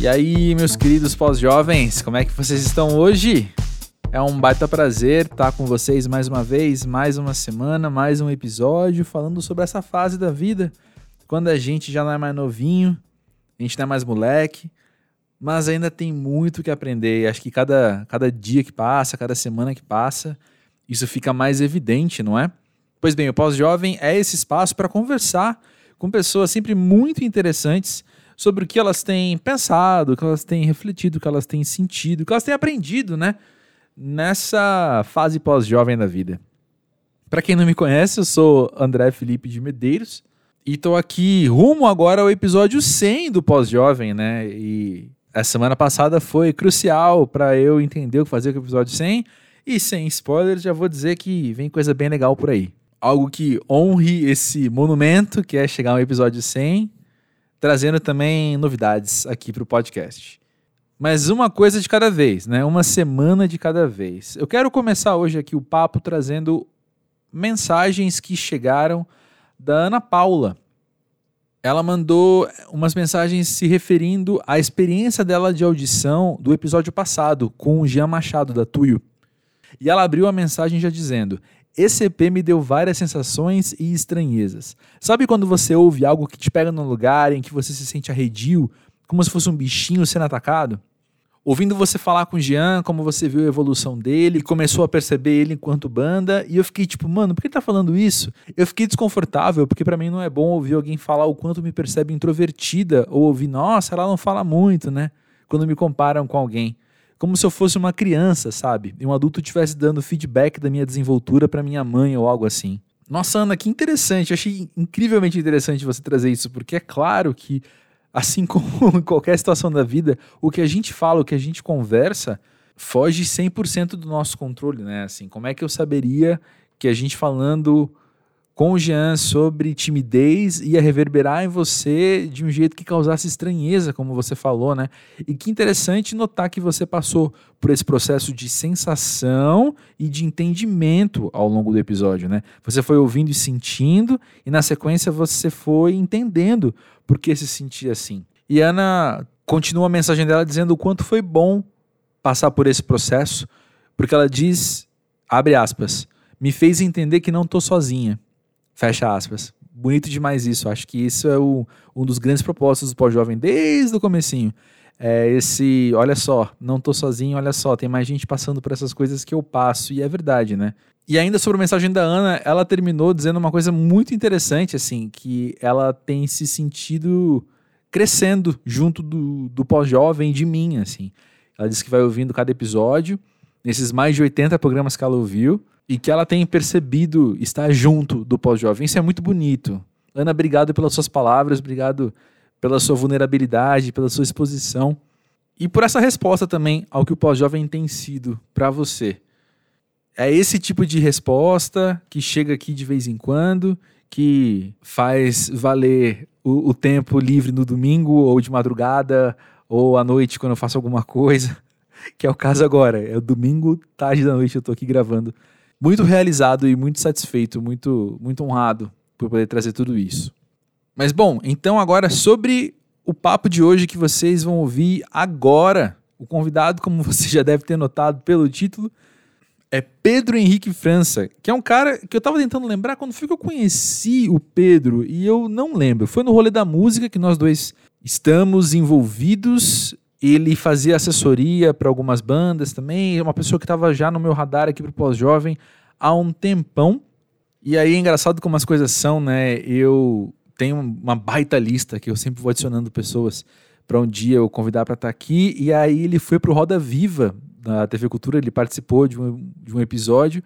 E aí, meus queridos pós-jovens, como é que vocês estão hoje? É um baita prazer estar com vocês mais uma vez, mais uma semana, mais um episódio falando sobre essa fase da vida, quando a gente já não é mais novinho, a gente não é mais moleque, mas ainda tem muito que aprender. Acho que cada, cada dia que passa, cada semana que passa, isso fica mais evidente, não é? Pois bem, o pós-jovem é esse espaço para conversar com pessoas sempre muito interessantes sobre o que elas têm pensado, o que elas têm refletido, o que elas têm sentido, o que elas têm aprendido, né? Nessa fase pós-jovem da vida. Para quem não me conhece, eu sou André Felipe de Medeiros e estou aqui rumo agora ao episódio 100 do pós-jovem, né? E a semana passada foi crucial para eu entender o que fazer com o episódio 100 e sem spoilers já vou dizer que vem coisa bem legal por aí. Algo que honre esse monumento que é chegar ao episódio 100 trazendo também novidades aqui para o podcast. Mas uma coisa de cada vez, né? Uma semana de cada vez. Eu quero começar hoje aqui o papo trazendo mensagens que chegaram da Ana Paula. Ela mandou umas mensagens se referindo à experiência dela de audição do episódio passado com o Jean Machado da Tuyo. E ela abriu a mensagem já dizendo: esse EP me deu várias sensações e estranhezas. Sabe quando você ouve algo que te pega num lugar em que você se sente arredio, como se fosse um bichinho sendo atacado? Ouvindo você falar com o Jean, como você viu a evolução dele, começou a perceber ele enquanto banda, e eu fiquei tipo, mano, por que tá falando isso? Eu fiquei desconfortável, porque para mim não é bom ouvir alguém falar o quanto me percebe introvertida, ou ouvir, nossa, ela não fala muito, né? Quando me comparam com alguém como se eu fosse uma criança, sabe? E um adulto estivesse dando feedback da minha desenvoltura para minha mãe ou algo assim. Nossa, Ana, que interessante. Eu achei incrivelmente interessante você trazer isso, porque é claro que, assim como em qualquer situação da vida, o que a gente fala, o que a gente conversa, foge 100% do nosso controle, né? Assim, como é que eu saberia que a gente falando com o Jean sobre timidez ia reverberar em você de um jeito que causasse estranheza, como você falou, né? E que interessante notar que você passou por esse processo de sensação e de entendimento ao longo do episódio, né? Você foi ouvindo e sentindo, e na sequência você foi entendendo por que se sentia assim. E Ana continua a mensagem dela dizendo o quanto foi bom passar por esse processo, porque ela diz, abre aspas, me fez entender que não estou sozinha Fecha aspas. Bonito demais isso. Acho que isso é o, um dos grandes propósitos do pós-jovem desde o comecinho. É esse, olha só, não tô sozinho, olha só, tem mais gente passando por essas coisas que eu passo, e é verdade, né? E ainda sobre a mensagem da Ana, ela terminou dizendo uma coisa muito interessante, assim, que ela tem se sentido crescendo junto do, do pós-jovem de mim, assim. Ela disse que vai ouvindo cada episódio, nesses mais de 80 programas que ela ouviu, e que ela tem percebido estar junto do pós-jovem. Isso é muito bonito. Ana, obrigado pelas suas palavras, obrigado pela sua vulnerabilidade, pela sua exposição e por essa resposta também ao que o pós-jovem tem sido para você. É esse tipo de resposta que chega aqui de vez em quando, que faz valer o, o tempo livre no domingo ou de madrugada ou à noite quando eu faço alguma coisa, que é o caso agora. É o domingo, tarde da noite, eu estou aqui gravando muito realizado e muito satisfeito, muito, muito honrado por poder trazer tudo isso. Mas bom, então agora sobre o papo de hoje que vocês vão ouvir agora. O convidado, como você já deve ter notado pelo título, é Pedro Henrique França, que é um cara que eu tava tentando lembrar quando foi que eu conheci o Pedro e eu não lembro. Foi no rolê da música que nós dois estamos envolvidos ele fazia assessoria para algumas bandas também, é uma pessoa que estava já no meu radar aqui para o pós-jovem há um tempão. E aí engraçado como as coisas são, né? Eu tenho uma baita lista que eu sempre vou adicionando pessoas para um dia eu convidar para estar tá aqui. E aí ele foi para o Roda Viva da TV Cultura, ele participou de um, de um episódio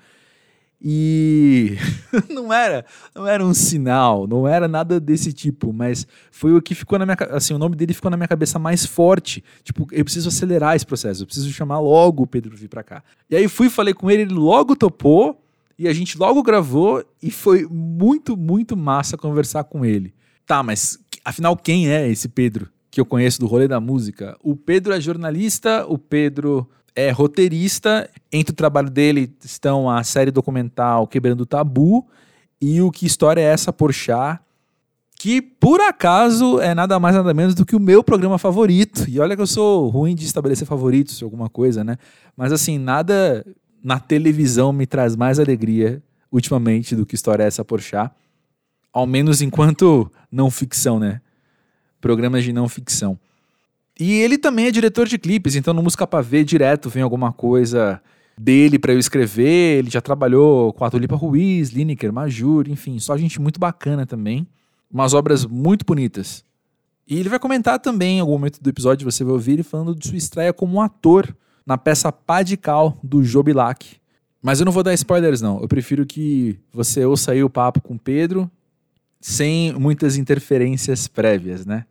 e não era, não era um sinal, não era nada desse tipo, mas foi o que ficou na minha, assim, o nome dele ficou na minha cabeça mais forte. Tipo, eu preciso acelerar esse processo, eu preciso chamar logo o Pedro vir para cá. E aí fui, falei com ele, ele logo topou e a gente logo gravou e foi muito, muito massa conversar com ele. Tá, mas afinal quem é esse Pedro que eu conheço do rolê da música? O Pedro é jornalista, o Pedro é roteirista. Entre o trabalho dele estão a série documental Quebrando o Tabu e o Que História é Essa, Porchat, que por acaso é nada mais nada menos do que o meu programa favorito. E olha que eu sou ruim de estabelecer favoritos, alguma coisa, né? Mas assim, nada na televisão me traz mais alegria ultimamente do que História é essa Porchat. Ao menos enquanto não ficção, né? Programas de não ficção. E ele também é diretor de clipes, então no Música Pra Ver direto vem alguma coisa dele para eu escrever. Ele já trabalhou com a Tulipa Ruiz, Lineker, Majur, enfim, só gente muito bacana também umas obras muito bonitas. E ele vai comentar também em algum momento do episódio, você vai ouvir ele falando de sua estreia como ator na peça Pá de Cal, do Jobilac. Mas eu não vou dar spoilers, não. Eu prefiro que você ouça aí o papo com o Pedro sem muitas interferências prévias, né?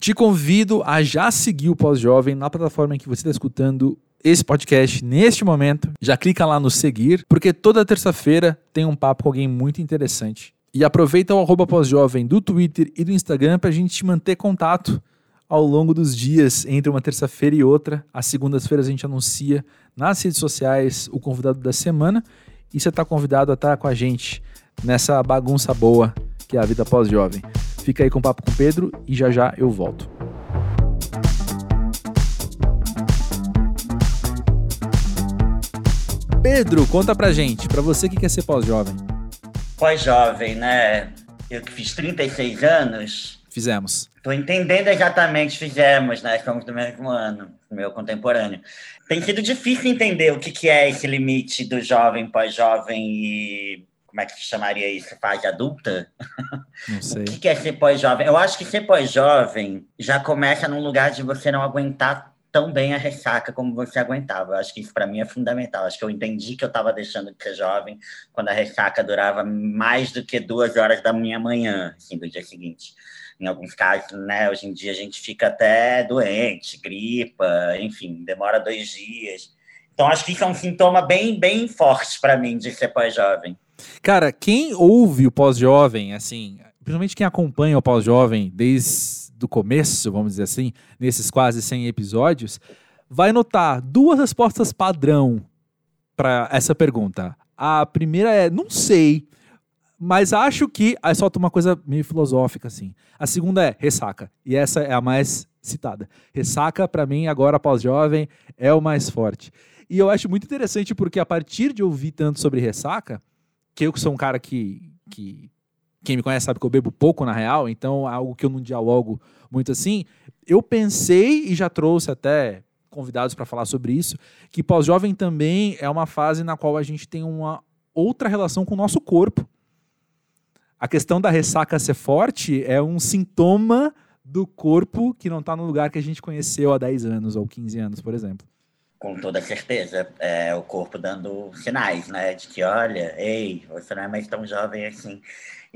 Te convido a já seguir o Pós-Jovem na plataforma em que você está escutando esse podcast neste momento. Já clica lá no seguir, porque toda terça-feira tem um papo com alguém muito interessante. E aproveita o arroba pós-jovem do Twitter e do Instagram para a gente manter contato ao longo dos dias, entre uma terça-feira e outra. Às segundas-feiras a gente anuncia nas redes sociais o convidado da semana. E você está convidado a estar com a gente nessa bagunça boa que é a vida pós-jovem. Fica aí com o papo com o Pedro e já já eu volto. Pedro, conta pra gente, pra você que quer ser pós-jovem pós-jovem, né? Eu que fiz 36 anos. Fizemos. Estou entendendo exatamente, fizemos, né? Estamos do mesmo ano, meu contemporâneo. Tem sido difícil entender o que, que é esse limite do jovem, pós-jovem e como é que se chamaria isso? Fase adulta? Não sei. o que, é ser pós-jovem? Eu acho que ser pós-jovem já começa num lugar de você não aguentar tão bem a ressaca como você aguentava. Eu acho que isso para mim é fundamental. Acho que eu entendi que eu estava deixando de ser jovem quando a ressaca durava mais do que duas horas da minha manhã, assim, do dia seguinte. Em alguns casos, né, hoje em dia a gente fica até doente, gripa, enfim, demora dois dias. Então acho que isso é um sintoma bem, bem forte para mim de ser pós-jovem. Cara, quem ouve o pós-jovem, assim, principalmente quem acompanha o pós-jovem desde do começo, vamos dizer assim, nesses quase 100 episódios, vai notar duas respostas padrão para essa pergunta. A primeira é não sei, mas acho que aí solta uma coisa meio filosófica assim. A segunda é ressaca, e essa é a mais citada. Ressaca para mim agora pós-jovem é o mais forte. E eu acho muito interessante porque a partir de ouvir tanto sobre ressaca, que eu que sou um cara que, que quem me conhece sabe que eu bebo pouco na real, então é algo que eu não dialogo muito assim. Eu pensei e já trouxe até convidados para falar sobre isso, que pós-jovem também é uma fase na qual a gente tem uma outra relação com o nosso corpo. A questão da ressaca ser forte é um sintoma do corpo que não está no lugar que a gente conheceu há 10 anos ou 15 anos, por exemplo. Com toda certeza. É o corpo dando sinais, né? De que, olha, ei, você não é mais tão jovem assim.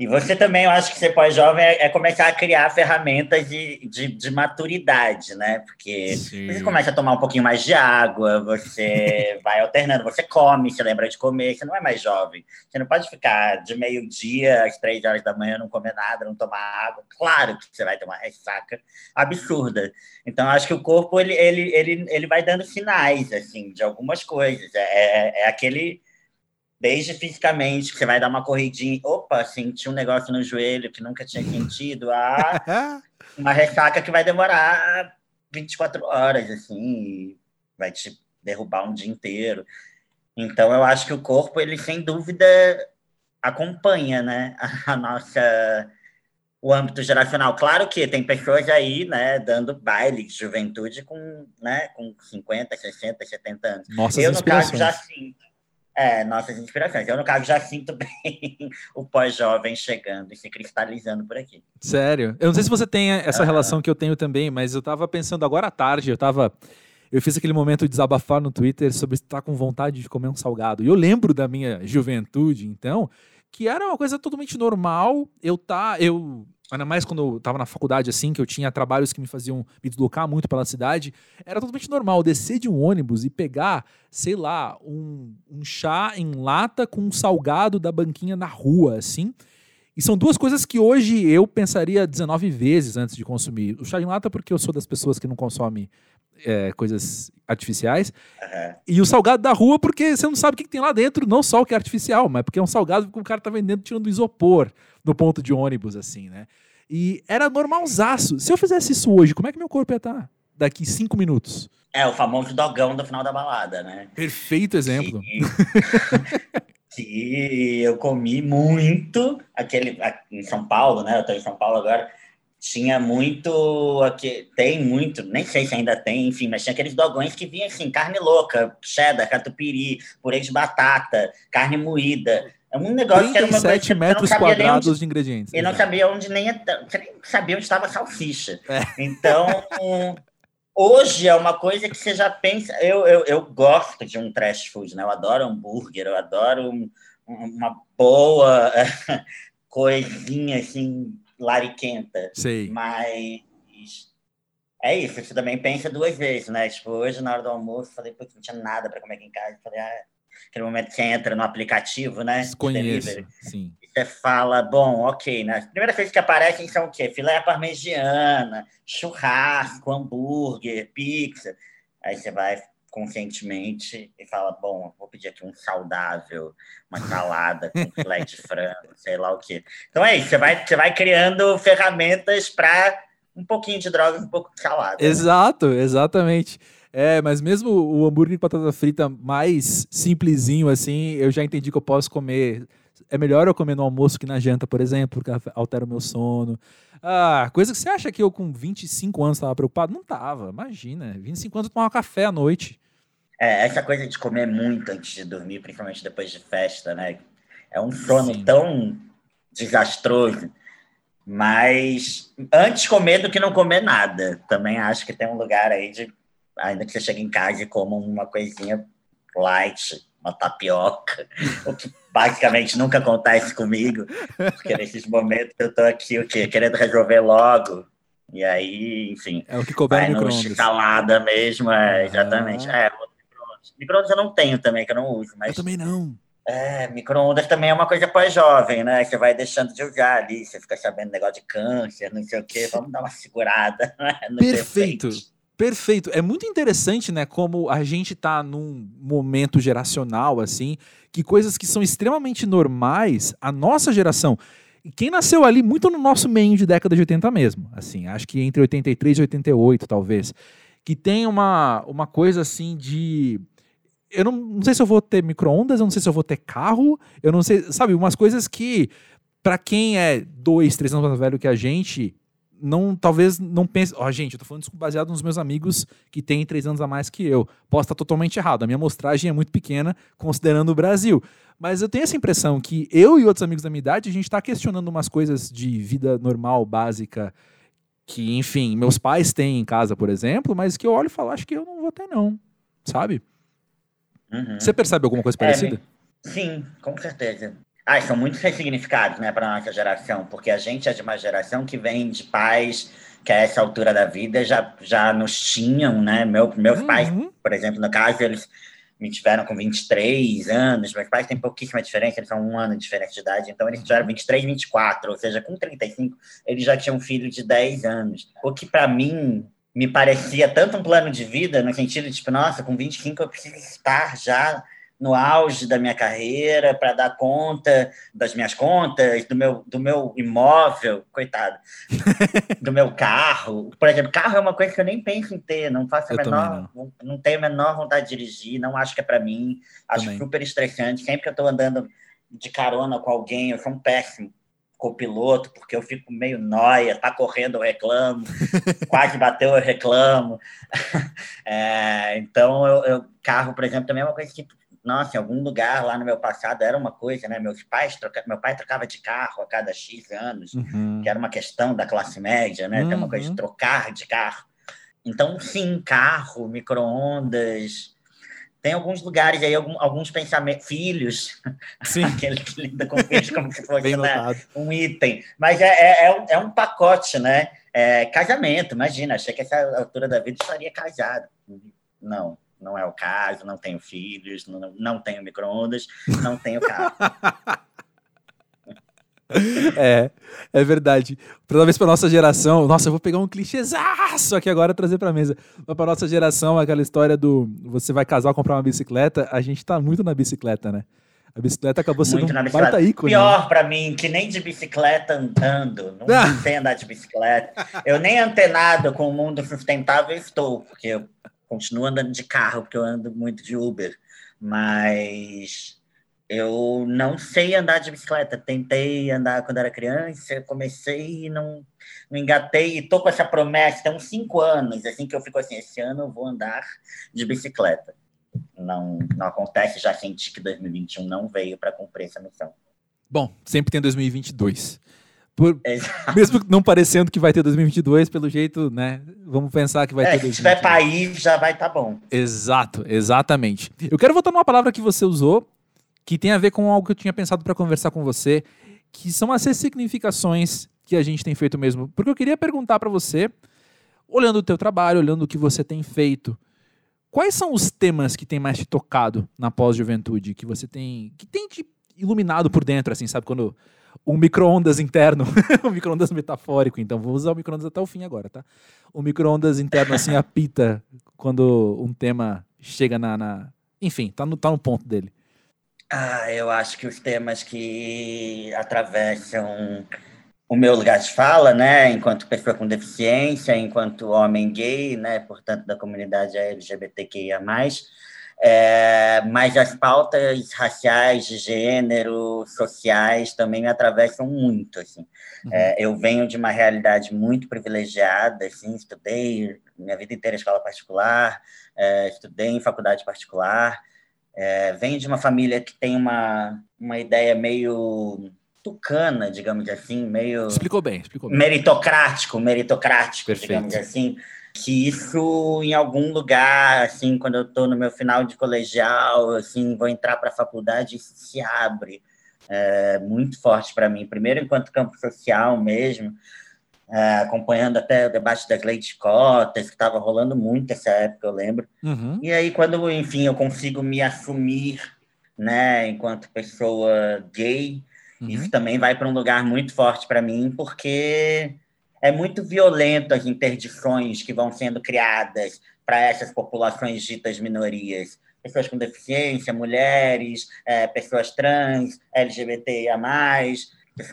E você também, eu acho que ser pós-jovem é, é, começar a criar ferramentas de, de, de maturidade, né? Porque Sim. você começa a tomar um pouquinho mais de água, você vai alternando, você come, você lembra de comer, você não é mais jovem. Você não pode ficar de meio-dia às três horas da manhã, não comer nada, não tomar água. Claro que você vai ter uma ressaca absurda. Então, acho que o corpo, ele, ele, ele, ele vai dando sinais, assim, de algumas coisas. É, é, é aquele Desde fisicamente, que você vai dar uma corridinha, opa, senti um negócio no joelho que nunca tinha sentido, a uma ressaca que vai demorar 24 horas, assim, vai te derrubar um dia inteiro. Então, eu acho que o corpo, ele sem dúvida acompanha, né, a nossa o âmbito geracional. Claro que tem pessoas aí, né, dando baile de juventude com, né, com 50, 60, 70 anos. Nossas eu, no caso, já sinto. É, nossas inspirações. Eu, no caso, já sinto bem o pós-jovem chegando e se cristalizando por aqui. Sério? Eu não sei se você tem essa relação que eu tenho também, mas eu tava pensando agora à tarde, eu tava. Eu fiz aquele momento de desabafar no Twitter sobre estar com vontade de comer um salgado. E eu lembro da minha juventude, então, que era uma coisa totalmente normal. Eu tá, eu Ainda mais quando eu tava na faculdade, assim, que eu tinha trabalhos que me faziam me deslocar muito pela cidade. Era totalmente normal descer de um ônibus e pegar, sei lá, um, um chá em lata com um salgado da banquinha na rua, assim. E são duas coisas que hoje eu pensaria 19 vezes antes de consumir. O chá em lata, porque eu sou das pessoas que não consomem é, coisas artificiais. Uhum. E o salgado da rua, porque você não sabe o que, que, tem lá dentro, não só o que é artificial, mas porque é um salgado que o cara tá vendendo tirando isopor no ponto de ônibus, assim, né? E era normalzaço. Se eu fizesse isso hoje, como é que meu corpo ia estar? Tá? Daqui cinco minutos. É, o famoso dogão do final da balada, né? Perfeito exemplo. Que, que eu comi muito, aquele em São Paulo, né? Eu tô em São Paulo agora. Tinha muito, aqui, tem muito, nem sei se ainda tem, enfim, mas tinha aqueles dogões que vinham assim, carne louca, cheddar, catupiry, purê de batata, carne moída. É um negócio que era uma coisa metros quadrados onde, de ingredientes. E não sabia onde nem, nem sabia onde estava a salsicha. É. Então, Hoje é uma coisa que você já pensa. Eu, eu, eu gosto de um trash food, né? Eu adoro hambúrguer, eu adoro um, uma boa coisinha assim, lariquenta. Sei. Mas é isso, você também pensa duas vezes, né? Tipo, hoje na hora do almoço, falei, putz, não tinha nada para comer aqui em casa. Falei, ah, aquele momento que você entra no aplicativo, né? Conheço, sim você fala, bom, ok, né? As primeiras coisas que aparecem são o quê? Filé parmegiana, churrasco, hambúrguer, pizza. Aí você vai conscientemente e fala, bom, vou pedir aqui um saudável, uma salada com filé de frango, sei lá o quê. Então é isso, você vai, você vai criando ferramentas para um pouquinho de droga e um pouco de salada. Né? Exato, exatamente. É, mas mesmo o hambúrguer de batata frita mais simplesinho assim, eu já entendi que eu posso comer é melhor eu comer no almoço que na janta, por exemplo, porque altera o meu sono. Ah, coisa que você acha que eu com 25 anos estava preocupado? Não tava, imagina. 25 anos eu tomava café à noite. É, essa coisa de comer muito antes de dormir, principalmente depois de festa, né? É um sono Sim. tão desastroso. Mas antes comer do que não comer nada. Também acho que tem um lugar aí de, ainda que você chegue em casa e coma uma coisinha light, uma tapioca, o que basicamente nunca acontece comigo, porque nesses momentos eu tô aqui o quê? Querendo resolver logo. E aí, enfim. É o que couber no escalada mesmo, é, exatamente. Ah. É, micro-ondas. Micro-ondas eu não tenho também, que eu não uso, mas. Eu também não. É, micro-ondas também é uma coisa pós-jovem, né? Você vai deixando de usar ali, você fica sabendo negócio de câncer, não sei o quê, vamos dar uma segurada. Né? Perfeito. Perfeito. É muito interessante, né, como a gente tá num momento geracional assim, que coisas que são extremamente normais, a nossa geração, e quem nasceu ali muito no nosso meio de década de 80 mesmo, assim, acho que entre 83 e 88, talvez, que tem uma, uma coisa assim de eu não, não sei se eu vou ter micro-ondas, eu não sei se eu vou ter carro, eu não sei, sabe, umas coisas que para quem é dois, três anos mais velho que a gente, não talvez não pense. Ó, oh, gente, eu tô falando isso baseado nos meus amigos que têm três anos a mais que eu. Posso estar totalmente errado. A minha amostragem é muito pequena, considerando o Brasil. Mas eu tenho essa impressão que eu e outros amigos da minha idade, a gente está questionando umas coisas de vida normal, básica, que, enfim, meus pais têm em casa, por exemplo, mas que eu olho e falo, acho que eu não vou ter, não. Sabe? Uhum. Você percebe alguma coisa é, parecida? É, sim, com certeza. Ah, são muitos ressignificados, né, para nossa geração, porque a gente é de uma geração que vem de pais que a essa altura da vida já, já nos tinham, né? Meu, meus uhum. pais, por exemplo, no caso, eles me tiveram com 23 anos, meus pais têm pouquíssima diferença, eles são um ano de diferença de idade, então eles tiveram 23, 24, ou seja, com 35, eles já tinham um filho de 10 anos. O que para mim me parecia tanto um plano de vida, no sentido de, tipo, nossa, com 25 eu preciso estar já no auge da minha carreira para dar conta das minhas contas, do meu, do meu imóvel, coitado, do meu carro. Por exemplo, carro é uma coisa que eu nem penso em ter, não faço a menor, não. não. tenho a menor vontade de dirigir, não acho que é para mim, acho também. super estressante. Sempre que eu estou andando de carona com alguém, eu sou um péssimo copiloto, porque eu fico meio noia, tá correndo, eu reclamo, quase bateu, eu reclamo. É, então, eu, eu, carro, por exemplo, também é uma coisa que nossa, em algum lugar lá no meu passado era uma coisa, né? Meus pais troca... Meu pai trocava de carro a cada X anos, uhum. que era uma questão da classe média, né? Uhum. Tem uma coisa de uhum. trocar de carro. Então, sim, carro, micro-ondas. Tem alguns lugares aí, alguns pensamentos, filhos, sim. aquele que lida com filhos como se fosse né, um item. Mas é, é, é, um, é um pacote, né? É, casamento, imagina, achei que essa altura da vida estaria casado. Não, não é o caso, não tenho filhos, não, não tenho micro-ondas, não tenho carro. é, é verdade. Talvez para nossa geração, nossa, eu vou pegar um clichêzaço aqui agora e trazer para mesa. Mas para nossa geração, aquela história do você vai casar comprar uma bicicleta, a gente tá muito na bicicleta, né? A bicicleta acabou sendo Muito um baita ícone. Pior né? para mim, que nem de bicicleta andando. Não ah. sei andar de bicicleta. Eu nem antenado com o mundo sustentável estou, porque eu continuo andando de carro, porque eu ando muito de Uber. Mas eu não sei andar de bicicleta. Tentei andar quando era criança, comecei e não, não engatei. E tô com essa promessa, tem uns cinco anos, assim que eu fico assim, esse ano eu vou andar de bicicleta. Não, não acontece, já senti que 2021 não veio para cumprir essa missão. Bom, sempre tem 2022. Por, mesmo não parecendo que vai ter 2022, pelo jeito, né? Vamos pensar que vai é, ter. Se tiver país, já vai estar tá bom. Exato, exatamente. Eu quero voltar numa palavra que você usou que tem a ver com algo que eu tinha pensado para conversar com você, que são as ressignificações que a gente tem feito mesmo. Porque eu queria perguntar para você, olhando o teu trabalho, olhando o que você tem feito, quais são os temas que tem mais te tocado na pós-juventude, que você tem, que tem te iluminado por dentro, assim, sabe, quando um micro-ondas interno, um micro-ondas metafórico, então vou usar o micro-ondas até o fim agora, tá? O micro-ondas interno, assim, apita quando um tema chega na, na... Enfim, tá no, tá no ponto dele. Ah, eu acho que os temas que atravessam o meu lugar de fala, né, enquanto pessoa com deficiência, enquanto homem gay, né, portanto da comunidade LGBTQIA+, é, mas as pautas raciais, de gênero, sociais também me atravessam muito, assim. Uhum. É, eu venho de uma realidade muito privilegiada, assim, estudei minha vida inteira em escola particular, é, estudei em faculdade particular, é, vem de uma família que tem uma, uma ideia meio tucana, digamos assim, meio. Explicou bem, explicou bem. Meritocrático, meritocrático, Perfeito. digamos assim. Que isso, em algum lugar, assim, quando eu estou no meu final de colegial, assim, vou entrar para a faculdade, isso se abre é, muito forte para mim. Primeiro, enquanto campo social mesmo, é, acompanhando até o debate das leis de cotas, que estava rolando muito essa época, eu lembro. Uhum. E aí, quando, enfim, eu consigo me assumir, né, enquanto pessoa gay, uhum. isso também vai para um lugar muito forte para mim, porque é muito violento as interdições que vão sendo criadas para essas populações ditas minorias. Pessoas com deficiência, mulheres, é, pessoas trans, LGBTIA+,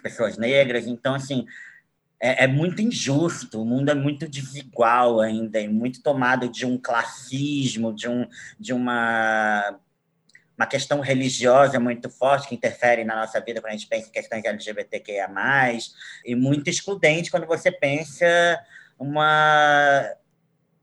pessoas negras. Então, assim, é, é, muito injusto, o mundo é muito desigual ainda, é muito tomado de um classismo, de, um, de uma, uma questão religiosa muito forte que interfere na nossa vida quando a gente pensa em questões LGBTQIA+, e muito excludente quando você pensa uma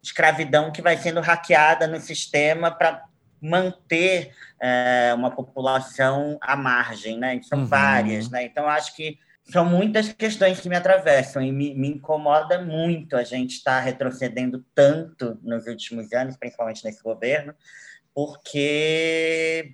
escravidão que vai sendo hackeada no sistema para manter é, uma população à margem, né? São uhum. várias, né? Então, acho que são muitas questões que me atravessam e me, me incomoda muito a gente estar tá retrocedendo tanto nos últimos anos, principalmente nesse governo, porque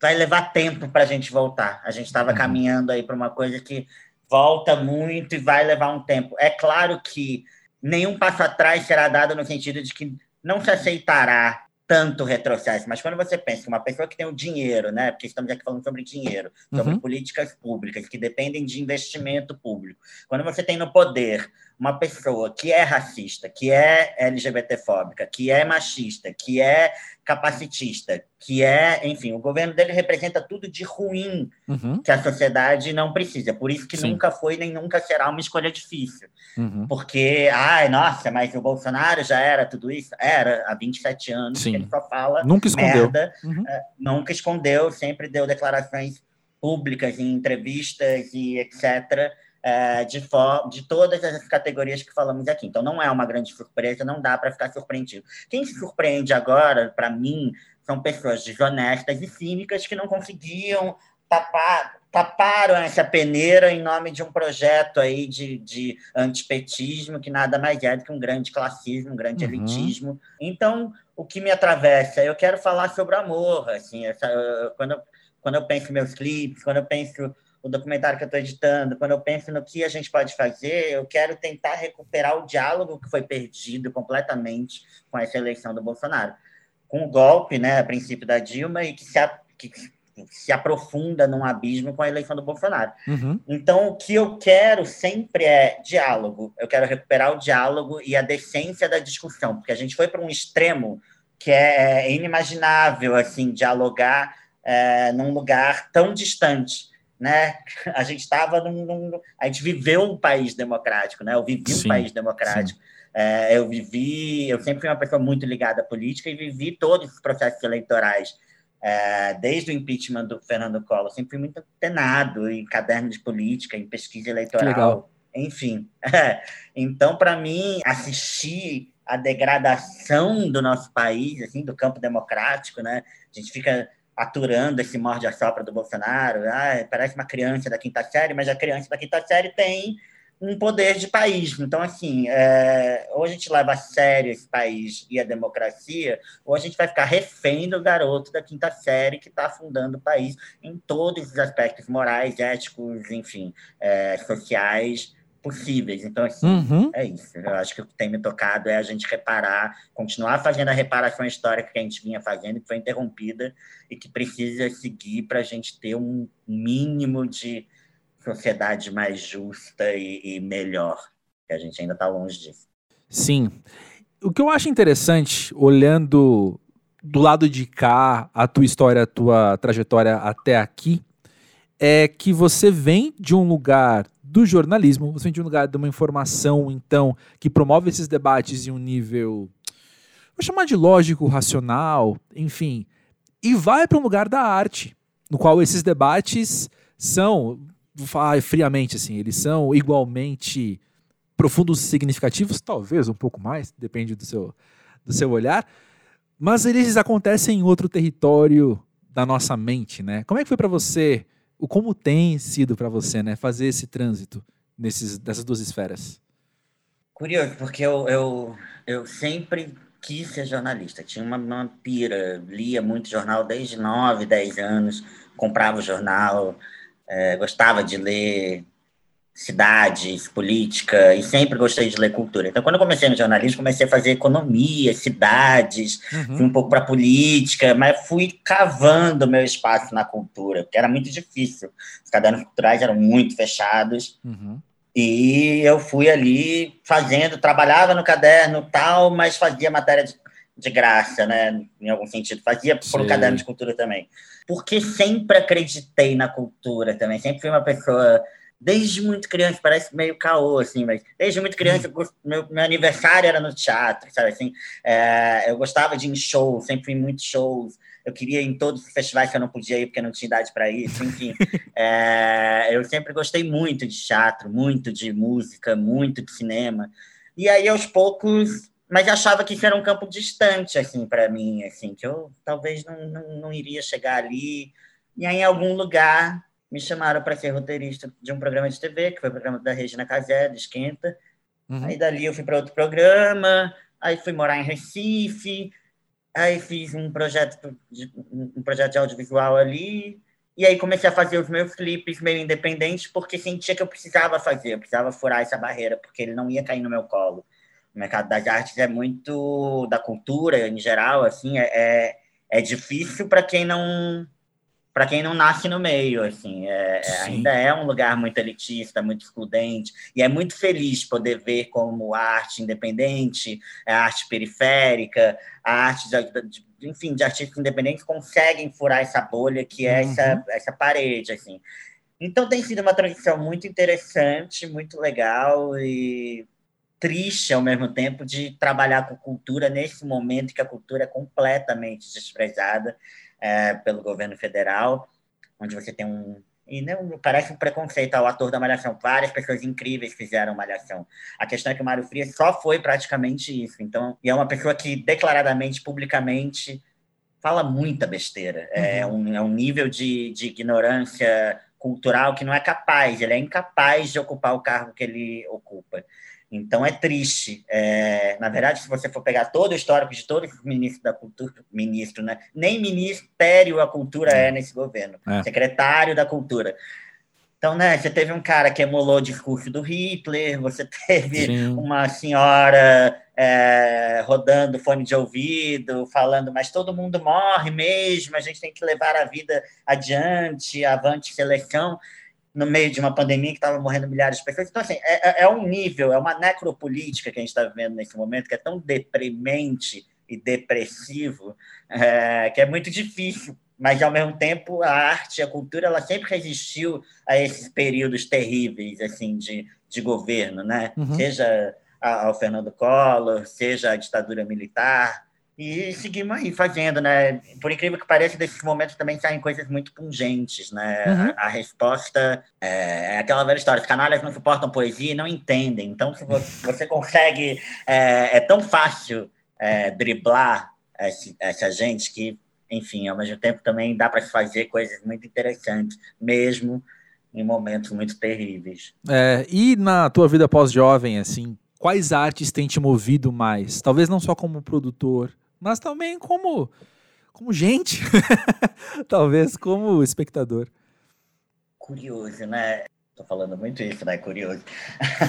vai levar tempo para a gente voltar. A gente estava uhum. caminhando aí para uma coisa que volta muito e vai levar um tempo. É claro que nenhum passo atrás será dado no sentido de que não se aceitará tanto retrocesso, mas quando você pensa que uma pessoa que tem o dinheiro, né, porque estamos aqui falando sobre dinheiro, sobre uhum. políticas públicas que dependem de investimento público, quando você tem no poder uma pessoa que é racista, que é LGBTfóbica, que é machista, que é capacitista, que é, enfim, o governo dele representa tudo de ruim uhum. que a sociedade não precisa. Por isso que Sim. nunca foi nem nunca será uma escolha difícil. Uhum. Porque, ai, nossa, mas o Bolsonaro já era tudo isso? Era, há 27 anos, Sim. ele só fala nunca escondeu. merda, uhum. uh, nunca escondeu, sempre deu declarações públicas em entrevistas e etc., é, de, de todas as categorias que falamos aqui. Então, não é uma grande surpresa, não dá para ficar surpreendido. Quem se surpreende agora, para mim, são pessoas desonestas e cínicas que não conseguiam tapar, taparam essa peneira em nome de um projeto aí de, de antipetismo, que nada mais é do que um grande classismo, um grande uhum. elitismo. Então, o que me atravessa? Eu quero falar sobre amor, assim, essa, quando, quando eu penso meus clipes, quando eu penso o documentário que eu estou editando, quando eu penso no que a gente pode fazer, eu quero tentar recuperar o diálogo que foi perdido completamente com essa eleição do Bolsonaro. Com o golpe, né, a princípio da Dilma, e que, se, que se aprofunda num abismo com a eleição do Bolsonaro. Uhum. Então, o que eu quero sempre é diálogo. Eu quero recuperar o diálogo e a decência da discussão, porque a gente foi para um extremo que é inimaginável, assim, dialogar é, num lugar tão distante. Né? A gente estava A gente viveu um país democrático, né? Eu vivi sim, um país democrático. É, eu vivi, eu sempre fui uma pessoa muito ligada à política e vivi todos os processos eleitorais é, desde o impeachment do Fernando Collor, sempre fui muito antenado em cadernos de política, em pesquisa eleitoral, enfim. É. Então, para mim, assistir a degradação do nosso país, assim, do campo democrático, né? A gente fica aturando esse morde-a-sopra do Bolsonaro, ah, parece uma criança da quinta série, mas a criança da quinta série tem um poder de país. Então, assim, é, ou a gente leva a sério esse país e a democracia, ou a gente vai ficar refém do garoto da quinta série que está afundando o país em todos os aspectos morais, éticos, enfim, é, sociais possíveis. Então, assim, uhum. é isso. Eu acho que o que tem me tocado é a gente reparar, continuar fazendo a reparação histórica que a gente vinha fazendo, que foi interrompida e que precisa seguir para a gente ter um mínimo de sociedade mais justa e, e melhor. Que a gente ainda está longe disso. Sim. O que eu acho interessante, olhando do lado de cá a tua história, a tua trajetória até aqui, é que você vem de um lugar do jornalismo, você vem de um lugar de uma informação, então, que promove esses debates em um nível, vou chamar de lógico, racional, enfim, e vai para um lugar da arte, no qual esses debates são, vou falar friamente assim, eles são igualmente profundos e significativos, talvez um pouco mais, depende do seu, do seu olhar, mas eles acontecem em outro território da nossa mente, né? Como é que foi para você, o como tem sido para você, né, fazer esse trânsito nesses dessas duas esferas? Curioso, porque eu, eu, eu sempre quis ser jornalista. Tinha uma, uma pira, lia muito jornal desde 9, 10 anos, comprava o jornal, é, gostava de ler cidades, política, e sempre gostei de ler cultura. Então, quando eu comecei no jornalismo, comecei a fazer economia, cidades, uhum. fui um pouco para política, mas fui cavando meu espaço na cultura, porque era muito difícil. Os cadernos culturais eram muito fechados, uhum. e eu fui ali fazendo, trabalhava no caderno tal, mas fazia matéria de, de graça, né, em algum sentido. Fazia por um caderno de cultura também porque sempre acreditei na cultura também, sempre fui uma pessoa desde muito criança, parece meio caô, assim, mas desde muito criança, meu, meu aniversário era no teatro, sabe, assim, é, eu gostava de ir em show, sempre fui em muitos shows, eu queria ir em todos os festivais que eu não podia ir porque não tinha idade para isso, enfim, é, eu sempre gostei muito de teatro, muito de música, muito de cinema, e aí, aos poucos, mas achava que isso era um campo distante, assim, para mim, assim, que eu talvez não, não, não, iria chegar ali. E aí, em algum lugar, me chamaram para ser roteirista de um programa de TV, que foi o programa da Regina Casé, do Esquenta. Uhum. Aí, dali, eu fui para outro programa, aí fui morar em Recife, aí fiz um projeto de, um projeto de audiovisual ali, e aí comecei a fazer os meus clipes meio independentes, porque sentia que eu precisava fazer, eu precisava furar essa barreira, porque ele não ia cair no meu colo o mercado das artes é muito da cultura em geral, assim, é, é, é difícil para quem não para quem não nasce no meio, assim, é, é ainda é um lugar muito elitista, muito excludente, e é muito feliz poder ver como a arte independente, a arte periférica, a arte, de, de, enfim, de artistas independentes conseguem furar essa bolha que é uhum. essa, essa parede, assim. Então tem sido uma transição muito interessante, muito legal, e triste ao mesmo tempo de trabalhar com cultura nesse momento que a cultura é completamente desprezada é, pelo governo federal, onde você tem um e não parece um preconceito ao ator da Malhação. Várias pessoas incríveis fizeram Malhação. A questão é que o Mário Frias só foi praticamente isso. Então, e é uma pessoa que declaradamente, publicamente, fala muita besteira. É uhum. É, um, é um nível de, de ignorância cultural que não é capaz. Ele é incapaz de ocupar o cargo que ele ocupa. Então é triste. É, na verdade, se você for pegar todo o histórico de todos os ministros da cultura, ministro, né? Nem ministério a cultura é nesse governo, é. secretário da cultura. Então, né, você teve um cara que emulou o discurso do Hitler, você teve Sim. uma senhora é, rodando fone de ouvido, falando, mas todo mundo morre mesmo, a gente tem que levar a vida adiante, avante seleção, no meio de uma pandemia que estava morrendo milhares de pessoas. Então, assim, é, é, é um nível, é uma necropolítica que a gente está vivendo nesse momento, que é tão deprimente e depressivo, é, que é muito difícil mas ao mesmo tempo a arte, a cultura, ela sempre resistiu a esses períodos terríveis assim de, de governo, né? Uhum. Seja ao Fernando Collor, seja a ditadura militar, e seguimos aí fazendo, né? Por incrível que pareça, desses momentos também saem coisas muito pungentes, né? Uhum. A, a, resposta é, é, aquela velha história: os canalhas não suportam poesia e não entendem. Então, se você, você consegue, é, é, tão fácil é, driblar essa, essa gente que enfim, ao mesmo tempo também dá para fazer coisas muito interessantes, mesmo em momentos muito terríveis. É, e na tua vida pós-jovem, assim, quais artes têm te movido mais? Talvez não só como produtor, mas também como, como gente, talvez como espectador. Curioso, né? Tô falando muito isso, né? Curioso.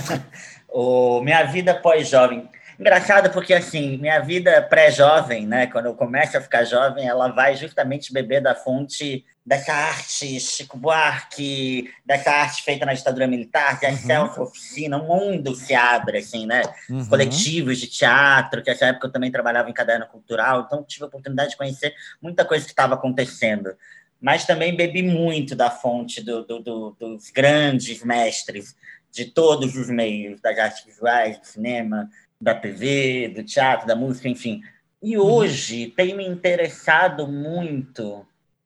o Minha vida pós-jovem Engraçado porque, assim, minha vida pré-jovem, né, quando eu começo a ficar jovem, ela vai justamente beber da fonte dessa arte Chico Buarque, dessa arte feita na ditadura militar, que é uhum. self-oficina, um mundo se abre, assim, né? Uhum. Coletivos de teatro, que nessa época eu também trabalhava em caderno cultural, então tive a oportunidade de conhecer muita coisa que estava acontecendo. Mas também bebi muito da fonte do, do, do, dos grandes mestres de todos os meios, das artes visuais, do cinema, da TV, do teatro, da música, enfim. E uhum. hoje uhum. tem me interessado muito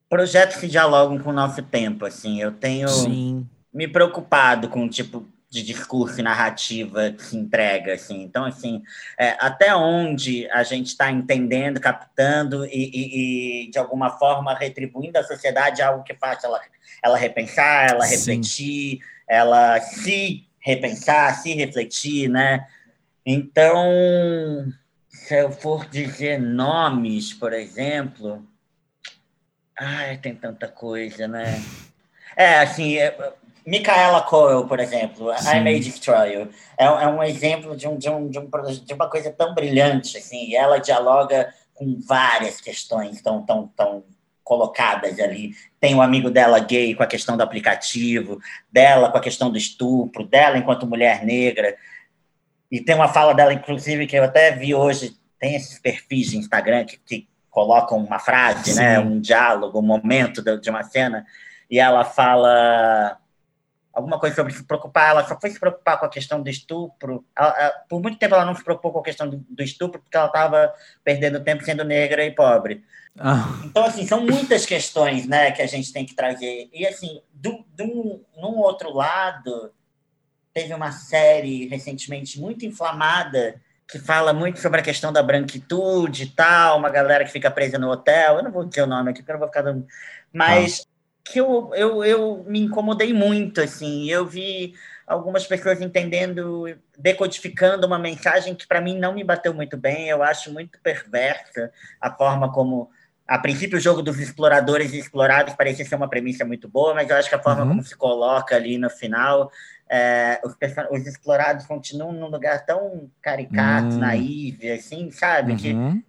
projetos que dialogam com o nosso tempo, assim. Eu tenho Sim. me preocupado com o tipo de discurso e narrativa que se entrega, assim. Então, assim, é, até onde a gente está entendendo, captando e, e, e, de alguma forma, retribuindo à sociedade algo que faça ela, ela repensar, ela Sim. refletir, ela se repensar, se refletir, né? Então, se eu for dizer nomes, por exemplo, ai, tem tanta coisa, né? É, assim, é, Micaela Coel, por exemplo, Sim. I May Destroy You, é, é, um exemplo de, um, de, um, de, um, de uma coisa tão brilhante, assim, ela dialoga com várias questões tão, tão, tão colocadas ali. Tem um amigo dela gay com a questão do aplicativo, dela com a questão do estupro, dela enquanto mulher negra. E tem uma fala dela, inclusive, que eu até vi hoje, tem esses perfis de Instagram que, que colocam uma frase, né, um diálogo, um momento de, de uma cena, e ela fala alguma coisa sobre se preocupar, ela só foi se preocupar com a questão do estupro. Ela, ela, por muito tempo ela não se preocupou com a questão do, do estupro, porque ela estava perdendo tempo sendo negra e pobre. Ah. Então, assim, são muitas questões né, que a gente tem que trazer. E, assim, do, do, num outro lado, teve uma série recentemente muito inflamada que fala muito sobre a questão da branquitude e tal, uma galera que fica presa no hotel. Eu não vou dizer o nome aqui, porque eu não vou ficar dando. Mas ah. que eu, eu, eu me incomodei muito, assim. Eu vi algumas pessoas entendendo, decodificando uma mensagem que para mim não me bateu muito bem. Eu acho muito perversa a forma como. A princípio, o jogo dos exploradores e explorados parecia ser uma premissa muito boa, mas eu acho que a forma uhum. como se coloca ali no final é, os, os, explorados continuam num lugar tão caricato, hum. naive, assim, sabe? Uhum. Que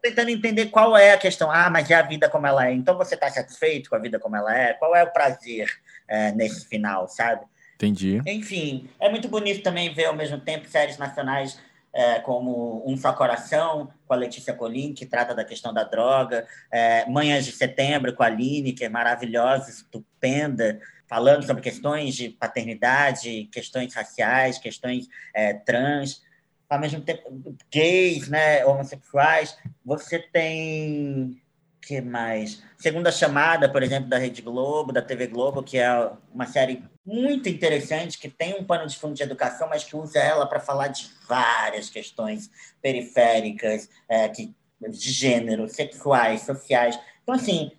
tentando entender qual é a questão. Ah, mas é a vida como ela é. Então você está satisfeito com a vida como ela é? Qual é o prazer é, nesse final, sabe? Entendi. Enfim, é muito bonito também ver ao mesmo tempo séries nacionais é, como Um Só Coração, com a Letícia Colim, que trata da questão da droga, é, Manhãs de Setembro, com a Aline, que é maravilhosa, estupenda, falando sobre questões de paternidade, questões raciais, questões é, trans, ao mesmo tempo gays, né, homossexuais. Você tem que mais? Segunda chamada, por exemplo, da Rede Globo, da TV Globo, que é uma série muito interessante, que tem um pano de fundo de educação, mas que usa ela para falar de várias questões periféricas, é, que, de gênero, sexuais, sociais. Então, assim,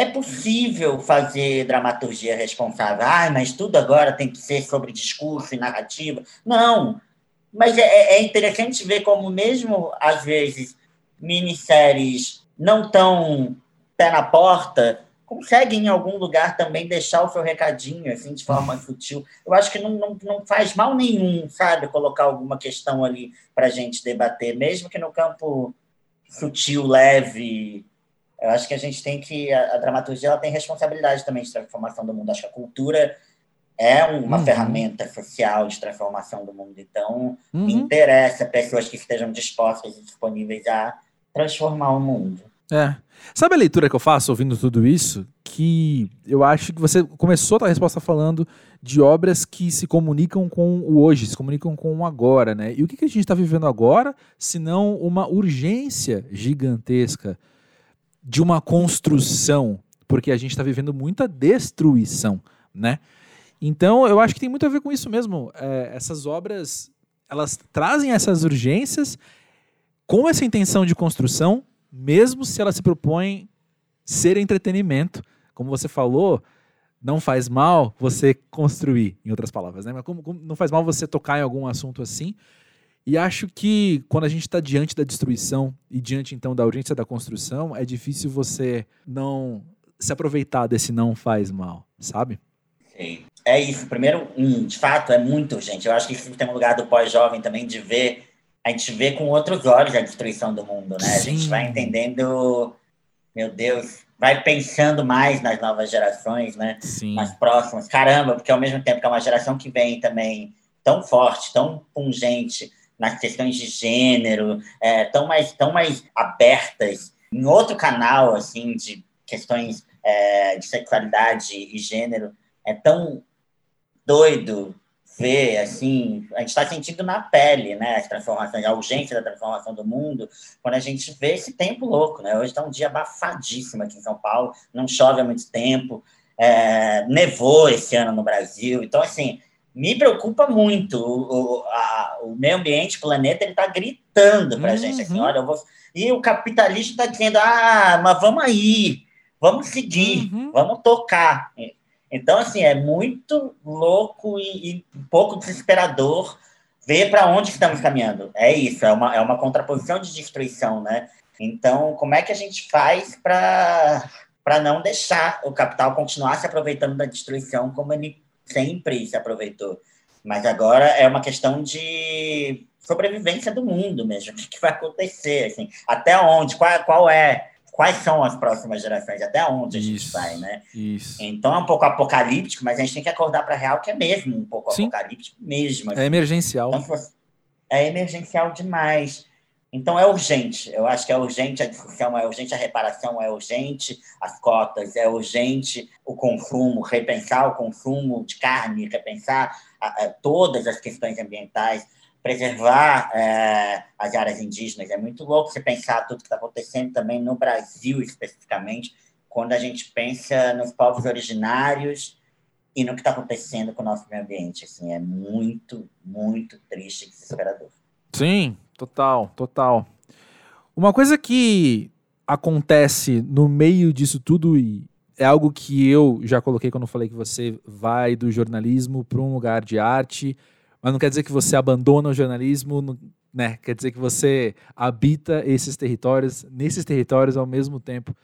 é possível fazer dramaturgia responsável. Ah, mas tudo agora tem que ser sobre discurso e narrativa. Não, mas é, é, é interessante ver como mesmo, às vezes, minisséries não tão pé na porta consegue em algum lugar também deixar o seu recadinho, assim, de forma sutil. Eu acho que não, não, não faz mal nenhum, sabe, colocar alguma questão ali para a gente debater, mesmo que no campo sutil, leve. Eu acho que a gente tem que. A, a dramaturgia ela tem responsabilidade também de transformação do mundo. Acho que a cultura é uma uhum. ferramenta social de transformação do mundo. Então, uhum. me interessa pessoas que estejam dispostas e disponíveis a transformar o mundo. É. Sabe a leitura que eu faço ouvindo tudo isso? Que eu acho que você começou a resposta falando de obras que se comunicam com o hoje, se comunicam com o agora, né? E o que, que a gente está vivendo agora, se não uma urgência gigantesca de uma construção, porque a gente está vivendo muita destruição, né? Então, eu acho que tem muito a ver com isso mesmo. É, essas obras, elas trazem essas urgências com essa intenção de construção, mesmo se ela se propõe ser entretenimento. Como você falou, não faz mal você construir, em outras palavras, né? Mas como, como não faz mal você tocar em algum assunto assim. E acho que quando a gente está diante da destruição e diante então da urgência da construção, é difícil você não se aproveitar desse não faz mal, sabe? Sim. É isso. Primeiro, um, de fato, é muito urgente. Eu acho que isso tem um lugar do pós-jovem também de ver a gente vê com outros olhos a destruição do mundo, né? Sim. A gente vai entendendo, meu Deus, vai pensando mais nas novas gerações, né? Sim. Nas próximas. Caramba, porque ao mesmo tempo que é uma geração que vem também tão forte, tão pungente nas questões de gênero, é, tão mais tão mais abertas em outro canal assim de questões é, de sexualidade e gênero é tão doido ver, assim, a gente está sentindo na pele, né, as transformações, a urgência da transformação do mundo, quando a gente vê esse tempo louco, né? Hoje está um dia abafadíssimo aqui em São Paulo, não chove há muito tempo, é, nevou esse ano no Brasil, então, assim, me preocupa muito o, a, o meio ambiente, o planeta, ele está gritando para a uhum. gente, assim, olha, eu vou... E o capitalismo está dizendo, ah, mas vamos aí, vamos seguir, uhum. vamos tocar. Então, assim, é muito louco e, e um pouco desesperador ver para onde estamos caminhando. É isso, é uma, é uma contraposição de destruição, né? Então, como é que a gente faz para não deixar o capital continuar se aproveitando da destruição como ele sempre se aproveitou? Mas agora é uma questão de sobrevivência do mundo mesmo. O que vai acontecer? Assim, até onde? Qual, qual é quais são as próximas gerações, até onde a gente vai, né? Isso. Então é um pouco apocalíptico, mas a gente tem que acordar para a real que é mesmo um pouco Sim. apocalíptico mesmo. É assim. É emergencial. Então, é emergencial demais. Então é urgente. Eu acho que é urgente a discussão, é urgente a reparação, é urgente as cotas, é urgente o consumo, repensar o consumo de carne, repensar todas as questões ambientais preservar é, as áreas indígenas. É muito louco você pensar tudo que está acontecendo também no Brasil, especificamente, quando a gente pensa nos povos originários e no que está acontecendo com o nosso meio ambiente. Assim, é muito, muito triste e desesperador. Sim, total, total. Uma coisa que acontece no meio disso tudo e é algo que eu já coloquei quando falei que você vai do jornalismo para um lugar de arte mas não quer dizer que você abandona o jornalismo, né? Quer dizer que você habita esses territórios, nesses territórios ao mesmo tempo.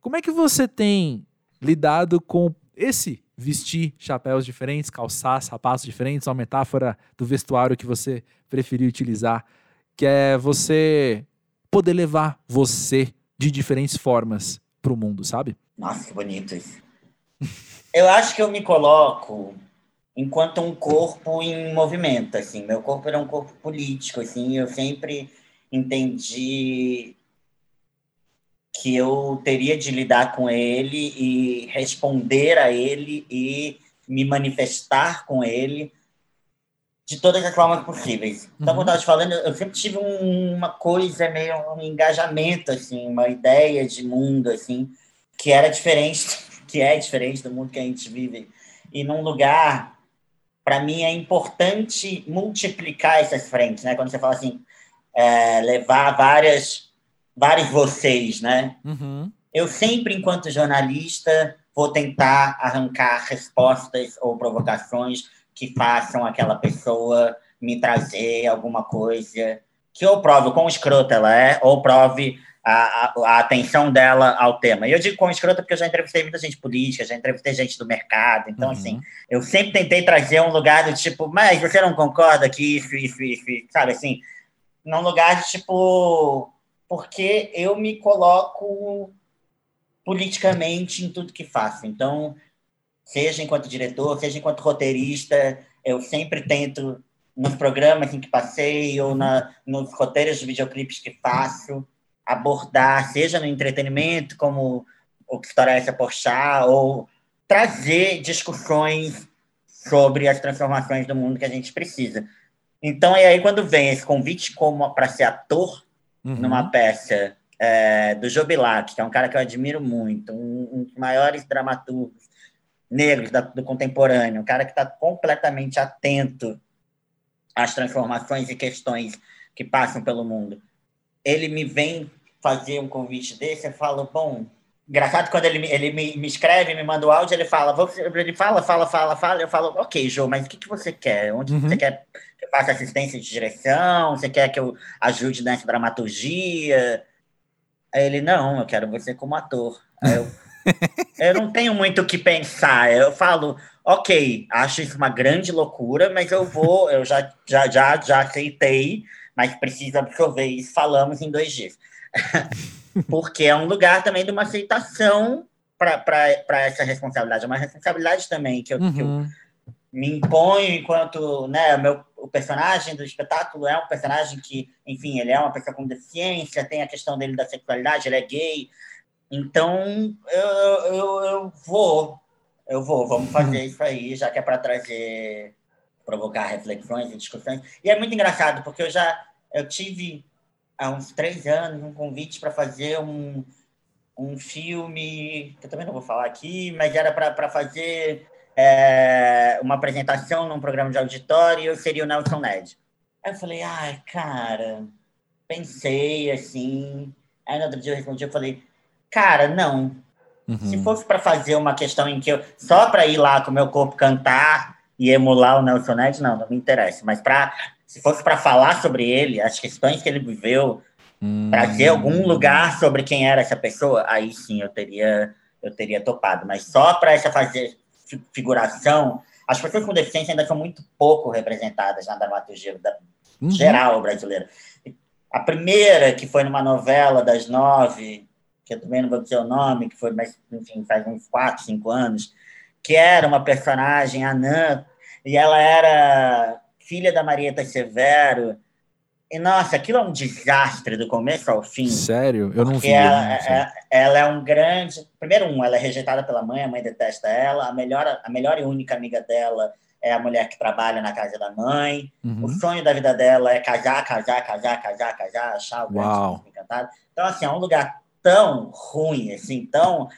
Como é que você tem lidado com esse vestir chapéus diferentes, calçar sapatos diferentes, uma metáfora do vestuário que você preferiu utilizar, que é você poder levar você de diferentes formas para o mundo, sabe? Nossa, que bonito isso. eu acho que eu me coloco enquanto um corpo em movimento, assim. Meu corpo era um corpo político, assim. Eu sempre entendi que eu teria de lidar com ele e responder a ele e me manifestar com ele de todas as formas possíveis. Então, uhum. como eu estava te falando, eu sempre tive um, uma coisa, meio um engajamento, assim, uma ideia de mundo, assim, que era diferente, que é diferente do mundo que a gente vive. E num lugar para mim é importante multiplicar essas frentes, né? Quando você fala assim, é, levar várias, vários vocês, né? Uhum. Eu sempre, enquanto jornalista, vou tentar arrancar respostas ou provocações que façam aquela pessoa me trazer alguma coisa que ou prove o quão escrota ela é, ou prove a, a, a, atenção dela ao tema. E eu digo com escrota porque eu já entrevistei muita gente política, já entrevistei gente do mercado. Então, assim, uhum. assim, eu sempre tentei trazer um lugar do tipo, mas você não concorda que isso, isso, isso, isso sabe assim? Num lugar de tipo, porque eu me coloco politicamente em tudo que faço. Então, seja enquanto diretor, seja enquanto roteirista, eu sempre tento, nos programas em que passei, ou na, nos roteiros de videoclipes que faço, abordar, seja no entretenimento, como o que história é essa Porchat, ou trazer discussões sobre as transformações do mundo que a gente precisa. Então, e aí quando vem esse convite como para ser ator uhum. numa peça é, do Jobilac, que é um cara que eu admiro muito, um, um dos maiores dramaturgos negros da, do contemporâneo, um cara que está completamente atento às transformações e questões que passam pelo mundo. Ele me vem fazer um convite desse, eu falo, bom, engraçado quando ele, ele me, me escreve, me manda o áudio, ele fala, ele fala, fala, fala, fala, eu falo, ok, João, mas o que, que você quer? Onde uhum. você quer que eu faça assistência de direção? Você quer que eu ajude nessa dramaturgia? Aí ele, não, eu quero você como ator. Aí eu, eu não tenho muito o que pensar. Eu falo, ok, acho isso uma grande loucura, mas eu vou, eu já, já, já, já aceitei, mas preciso absorver isso. Falamos em dois dias. Porque é um lugar também de uma aceitação para essa responsabilidade. É uma responsabilidade também que eu, uhum. que eu uhum. me imponho enquanto né, meu, o personagem do espetáculo é um personagem que, enfim, ele é uma pessoa com deficiência, tem a questão dele da sexualidade, ele é gay. Então, eu, eu, eu vou, eu vou, vamos fazer isso aí, já que é para trazer, provocar reflexões e discussões. E é muito engraçado, porque eu já eu tive há uns três anos um convite para fazer um, um filme, que eu também não vou falar aqui, mas era para fazer é, uma apresentação num programa de auditório e eu seria o Nelson Ned. Aí eu falei, ai, cara, pensei assim. Aí no outro dia eu respondi, eu falei, cara, não. Uhum. Se fosse para fazer uma questão em que eu só para ir lá com o meu corpo cantar e emular o Nelson Ned, não, não me interessa. Mas para se fosse para falar sobre ele, as questões que ele viveu, hum. trazer algum lugar sobre quem era essa pessoa, aí sim eu teria eu teria topado. Mas só para essa fazer figuração, as pessoas com deficiência ainda são muito pouco representadas na dramaturgia da, uhum. geral brasileira. A primeira, que foi numa novela das nove, que eu também não vou dizer o nome, que foi, mas, enfim, faz uns quatro, cinco anos, que era uma personagem anã, e ela era filha da Marieta Severo. E, nossa, aquilo é um desastre do começo ao fim. Sério? Eu não vi. Ela, não é, ela, é um grande. Primeiro, um, ela é rejeitada pela mãe, a mãe detesta ela. A melhor, a melhor e única amiga dela é a mulher que trabalha na casa da mãe. Uhum. O sonho da vida dela é casar, casar, casar, casar, casar, achar o grande encantado. Então, assim, é um lugar tão ruim, assim, tão.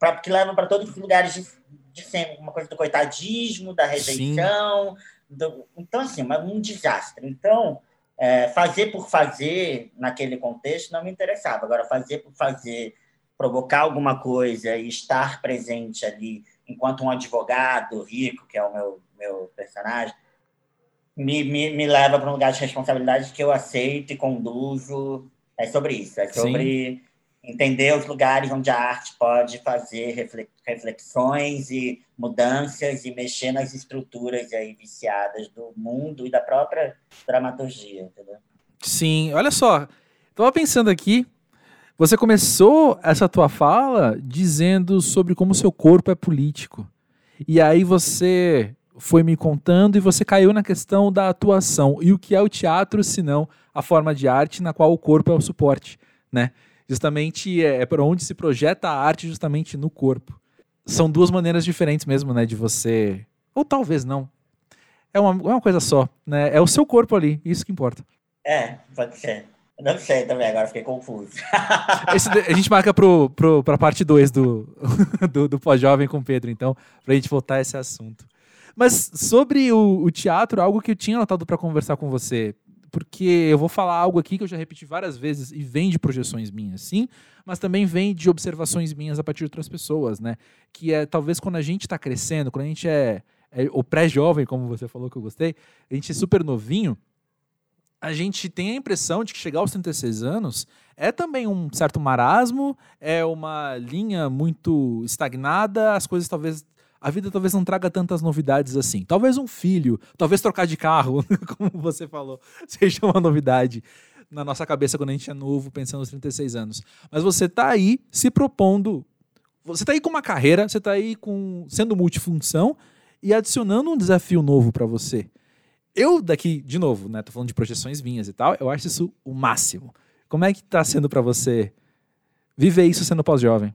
Pra, que leva para todos os lugares de, de sempre. Uma coisa do coitadismo, da rejeição. Do, então, assim, um desastre. Então, é, fazer por fazer naquele contexto não me interessava. Agora, fazer por fazer, provocar alguma coisa e estar presente ali enquanto um advogado rico, que é o meu, meu personagem, me, me, me leva para um lugar de responsabilidade que eu aceito e conduzo. É sobre isso, é sobre Sim entender os lugares onde a arte pode fazer reflexões e mudanças e mexer nas estruturas aí viciadas do mundo e da própria dramaturgia, entendeu? Sim, olha só, estava pensando aqui, você começou essa tua fala dizendo sobre como seu corpo é político. E aí você foi me contando e você caiu na questão da atuação. E o que é o teatro, se não a forma de arte na qual o corpo é o suporte, né? Justamente é, é para onde se projeta a arte justamente no corpo. São duas maneiras diferentes mesmo, né, de você, ou talvez não. É uma, é uma coisa só, né? É o seu corpo ali, isso que importa. É, pode ser. Não sei também, agora fiquei confuso. Esse, a gente marca pro, pro, pra parte 2 do, do, do pós-jovem com o Pedro, então, pra gente voltar a esse assunto. Mas sobre o, o teatro, algo que eu tinha anotado para conversar com você porque eu vou falar algo aqui que eu já repeti várias vezes e vem de projeções minhas, sim, mas também vem de observações minhas a partir de outras pessoas, né? Que é talvez quando a gente está crescendo, quando a gente é, é o pré-jovem, como você falou que eu gostei, a gente é super novinho, a gente tem a impressão de que chegar aos 36 anos é também um certo marasmo, é uma linha muito estagnada, as coisas talvez. A vida talvez não traga tantas novidades assim. Talvez um filho, talvez trocar de carro, como você falou, seja uma novidade na nossa cabeça quando a gente é novo, pensando nos 36 anos. Mas você tá aí se propondo. Você tá aí com uma carreira, você tá aí com sendo multifunção e adicionando um desafio novo para você. Eu daqui, de novo, né, tô falando de projeções minhas e tal, eu acho isso o máximo. Como é que tá sendo para você viver isso sendo pós-jovem?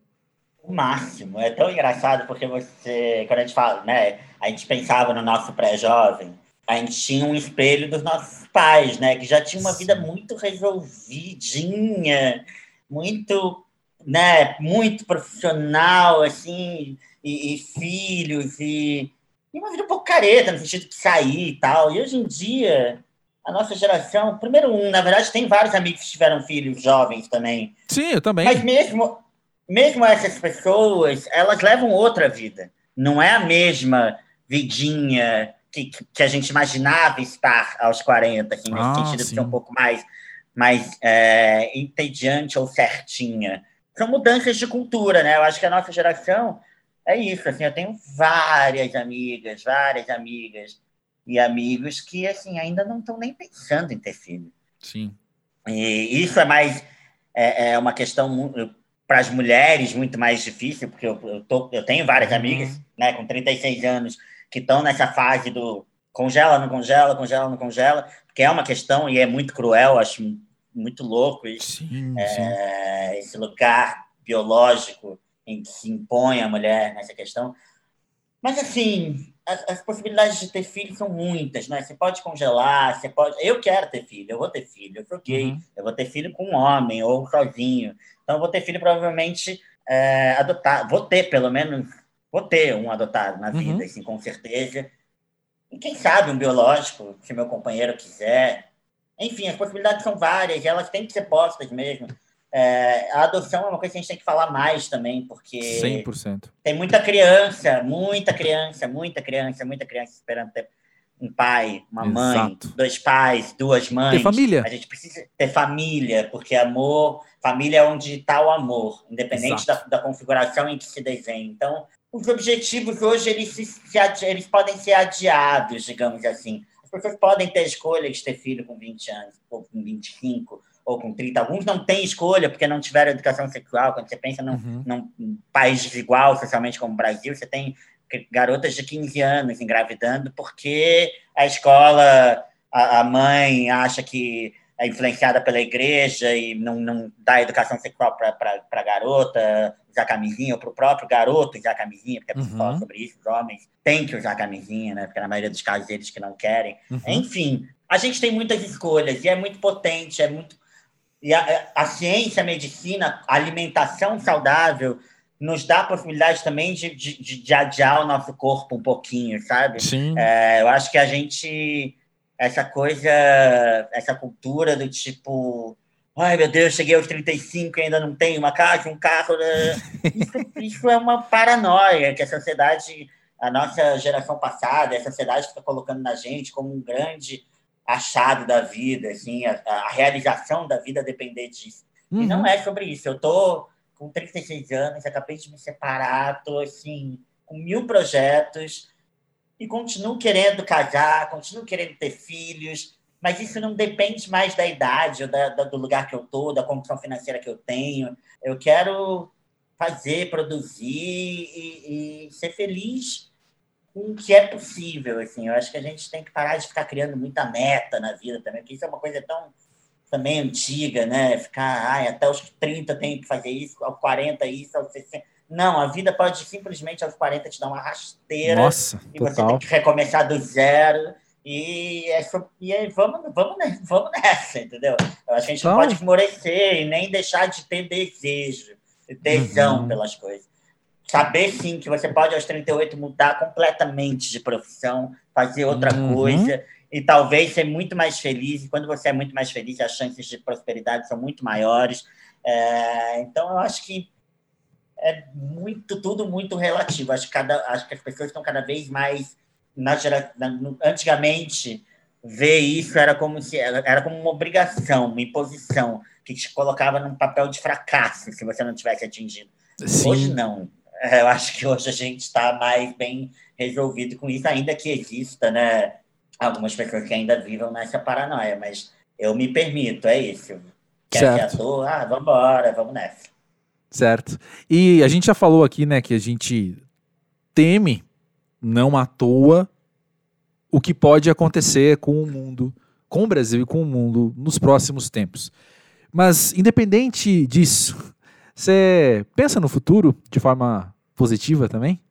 O máximo. É tão engraçado porque você, quando a gente fala, né, a gente pensava no nosso pré-jovem, a gente tinha um espelho dos nossos pais, né? Que já tinham uma vida muito resolvidinha, muito, né? Muito profissional, assim, e, e filhos, e, e, uma vida um pouco careta, no sentido de sair e tal. E hoje em dia, a nossa geração, primeiro um, na verdade, tem vários amigos que tiveram filhos jovens também. Sim, eu também. Mas mesmo, mesmo essas pessoas, elas levam outra vida. Não é a mesma vidinha que, que a gente imaginava estar aos 40, assim, nesse ah, sentido sim. de ser um pouco mais, mais é, entediante ou certinha. São mudanças de cultura, né? Eu acho que a nossa geração é isso, assim, eu tenho várias amigas, várias amigas e amigos que, assim, ainda não estão nem pensando em ter filho. Sim. E isso é mais, é, é uma questão para as mulheres muito mais difícil, porque eu, eu, tô, eu tenho várias uhum. amigas, né, com 36 anos, que estão nessa fase do congela, não congela, congela, não congela, que é uma questão e é muito cruel, acho muito louco isso, sim, é, sim. esse lugar biológico em que se impõe a mulher nessa questão. Mas, assim, as, as, possibilidades de ter filho são muitas, né? Você pode congelar, você pode... Eu quero ter filho, eu vou ter filho, eu sou gay, uhum. eu vou ter filho com um homem ou sozinho. Então, eu vou ter filho provavelmente é, adotar. Vou ter, pelo menos, vou ter um adotado na vida, uhum. assim, com certeza. E quem sabe um biológico, se meu companheiro quiser. Enfim, as possibilidades são várias, elas têm que ser postas mesmo. É, a adoção é uma coisa que a gente tem que falar mais também, porque 100%. tem muita criança, muita criança, muita criança, muita criança esperando ter um pai, uma Exato. mãe, dois pais, duas mães. Ter família. A gente precisa ter família, porque amor, família é onde está o amor, independente da, da, configuração em que se desenha. Então, os objetivos hoje eles, se, se, eles podem ser adiados, digamos assim. As pessoas podem ter escolha de ter filho com 20 anos, ou com 25, ou com 30. Alguns não têm escolha porque não tiveram educação sexual. Quando você pensa num, uhum. num país desigual socialmente como o Brasil, você tem garotas de 15 anos engravidando porque a escola, a, a mãe acha que é influenciada pela igreja e não, não dá educação sexual para a garota usar camisinha, ou para o próprio garoto usar camisinha, porque a gente uhum. fala sobre isso, os homens têm que usar camisinha, né? Porque na maioria dos casos eles que não querem. Uhum. Enfim, a gente tem muitas escolhas e é muito potente, é muito. E a, a ciência, a medicina, a alimentação saudável nos dá a possibilidade também de, de, de adiar o nosso corpo um pouquinho, sabe? Sim. É, eu acho que a gente essa coisa, essa cultura do tipo, ai meu Deus, cheguei aos 35 e ainda não tenho uma casa, um carro. Né? Isso, isso é uma paranoia que a sociedade, a nossa geração passada, a sociedade está colocando na gente como um grande achado da vida, assim, a, a realização da vida depender disso. Uhum. E não uhum. é sobre isso. Eu tô com 36 anos, acabei de me separar, tô assim, com mil projetos, e continuo querendo casar, continuo querendo ter filhos, mas isso não depende mais da idade ou da, da, do lugar que eu estou, da condição financeira que eu tenho. Eu quero fazer, produzir e, e, ser feliz com o que é possível. Assim. Eu acho que a gente tem que parar de ficar criando muita meta na vida também, porque isso é uma coisa tão também antiga, né? Ficar, ai, até os 30 tem que fazer isso, aos 40 isso, aos 60 não, a vida pode simplesmente aos 40 te dar uma rasteira. Nossa, e total. você tem que recomeçar do zero. E, é, e é, vamos, vamos, vamos nessa, entendeu? Eu acho que a gente então... não pode esmorecer e nem deixar de ter desejo, tesão uhum. pelas coisas. Saber, sim, que você pode aos 38 mudar completamente de profissão, fazer outra uhum. coisa e talvez ser muito mais feliz. E quando você é muito mais feliz, as chances de prosperidade são muito maiores. É, então, eu acho que é muito, tudo muito relativo. Acho que, cada, acho que as pessoas estão cada vez mais. Na gera, na, antigamente, ver isso era como se era como uma obrigação, uma imposição que te colocava num papel de fracasso se você não tivesse atingido. Sim. Hoje não. É, eu acho que hoje a gente está mais bem resolvido com isso, ainda que exista, né? Algumas pessoas que ainda vivam nessa paranoia, mas eu me permito, é isso. Quer certo. que ator? Ah, vamos embora, vamos nessa. Certo. E a gente já falou aqui, né, que a gente teme, não à toa, o que pode acontecer com o mundo, com o Brasil e com o mundo nos próximos tempos. Mas, independente disso, você pensa no futuro de forma positiva também?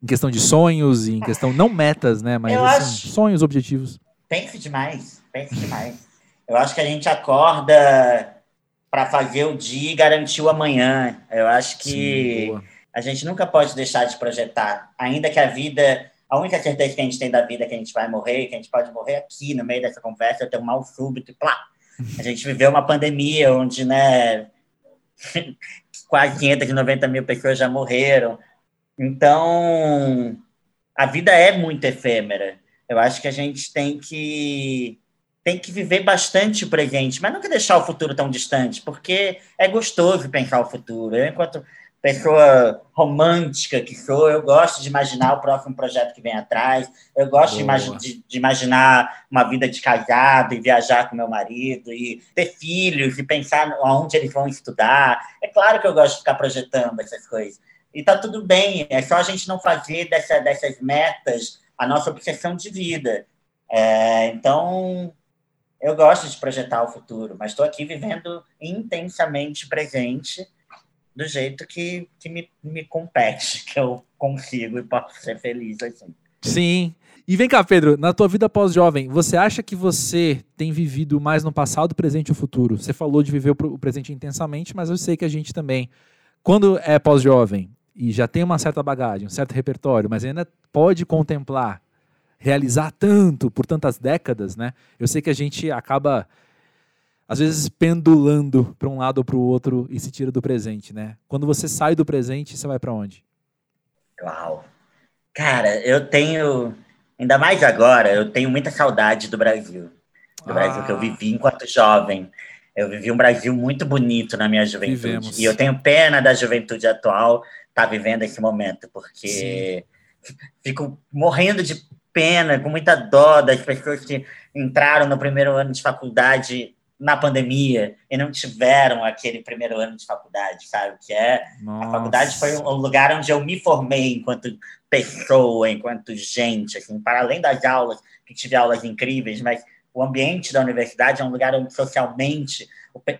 Em questão de sonhos, em questão, não metas, né? Mas assim, sonhos, objetivos. Pense demais, pense demais. Eu acho que a gente acorda para fazer o dia e garantir o amanhã. Eu acho que Sim, a gente nunca pode deixar de projetar, ainda que a vida a única certeza que a gente tem da vida é que a gente vai morrer, que a gente pode morrer aqui no meio dessa conversa, eu tenho um mal súbito e plá. A gente viveu uma pandemia onde, né, quase 590 mil pessoas já morreram. Então, a vida é muito efêmera. Eu acho que a gente tem que tem que viver bastante o presente, mas nunca deixar o futuro tão distante, porque é gostoso pensar o futuro. Eu, enquanto pessoa romântica que sou, eu gosto de imaginar o próximo projeto que vem atrás, eu gosto de, de, de, imaginar uma vida de casado e viajar com meu marido e ter filhos e pensar aonde eles vão estudar. É claro que eu gosto de ficar projetando essas coisas. E tá tudo bem, é só a gente não fazer dessa, dessas metas a nossa obsessão de vida. É, então, eu gosto de projetar o futuro, mas estou aqui vivendo intensamente presente do jeito que, que me, me compete, que eu consigo e posso ser feliz assim. Sim. E vem cá, Pedro, na tua vida pós-jovem, você acha que você tem vivido mais no passado, presente e futuro? Você falou de viver o presente intensamente, mas eu sei que a gente também, quando é pós-jovem e já tem uma certa bagagem, um certo repertório, mas ainda pode contemplar, realizar tanto por tantas décadas, né? Eu sei que a gente acaba às vezes pendulando para um lado ou para o outro e se tira do presente, né? Quando você sai do presente, você vai para onde? Uau! Cara, eu tenho, ainda mais agora, eu tenho muita saudade do Brasil. Do ah. Brasil que eu vivi enquanto jovem. Eu vivi um Brasil muito bonito na minha juventude. Vivemos. E eu tenho pena da juventude atual estar tá vivendo esse momento, porque Sim. fico morrendo de pena, com muita dó das pessoas que entraram no primeiro ano de faculdade na pandemia e não tiveram aquele primeiro ano de faculdade, sabe? Que é Nossa. a faculdade foi um lugar onde eu me formei enquanto pessoa, enquanto gente, assim, para além das aulas, que tive aulas incríveis, mas o ambiente da universidade é um lugar onde socialmente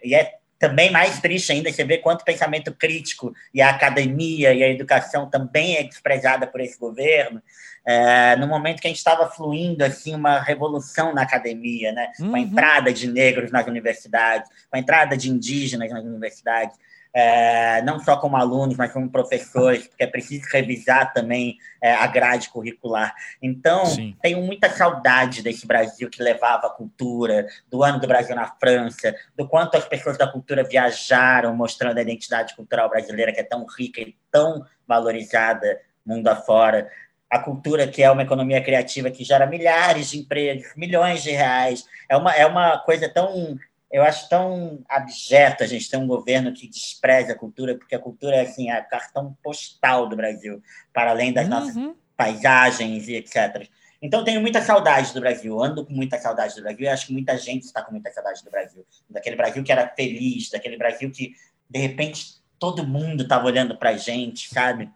e é também mais triste ainda você ver quanto pensamento crítico e a academia e a educação também é desprezada por esse governo é, no momento que a gente estava fluindo assim uma revolução na academia, né? Uhum. Com a entrada de negros nas universidades, com a entrada de indígenas nas universidades, é, não só como alunos, mas como professores, porque é preciso revisar também é, a grade curricular. Então, Sim. tenho muita saudade desse Brasil que levava a cultura, do ano do Brasil na França, do quanto as pessoas da cultura viajaram, mostrando a identidade cultural brasileira que é tão rica e tão valorizada mundo afora a cultura, que é uma economia criativa que gera milhares de empregos, milhões de reais. É uma, é uma coisa tão, eu acho tão abjeta a gente ter um governo que despreza a cultura, porque a cultura é assim, a cartão postal do Brasil, para além das uhum. nossas paisagens e etc. Então, tenho muita saudade do Brasil, ando com muita saudade do Brasil, e acho que muita gente está com muita saudade do Brasil. Daquele Brasil que era feliz, daquele Brasil que, de repente, todo mundo estava olhando para a gente, sabe?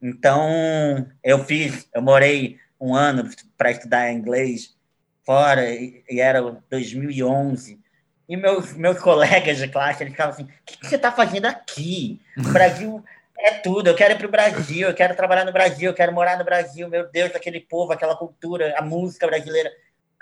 Então, eu fiz, eu morei um ano para estudar inglês fora, e, era 2011. E meus, meus colegas de classe, eles ficavam assim, o que, que você está fazendo aqui? O Brasil é tudo, eu quero ir para o Brasil, eu quero trabalhar no Brasil, eu quero morar no Brasil, meu Deus, aquele povo, aquela cultura, a música brasileira.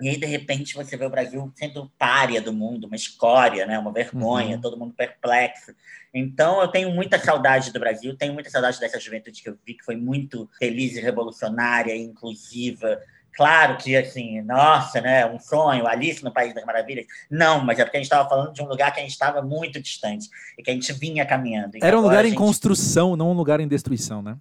E aí, de repente, você vê o Brasil sendo párea do mundo, uma escória, né? uma vergonha, uhum. todo mundo perplexo. Então, eu tenho muita saudade do Brasil, tenho muita saudade dessa juventude que eu vi, que foi muito feliz e revolucionária, inclusiva. Claro que, assim, nossa, né? Um sonho, Alice no País das Maravilhas. Não, mas é porque a gente estava falando de um lugar que a gente estava muito distante e que a gente vinha caminhando. Era um lugar gente... em construção, não um lugar em destruição, né?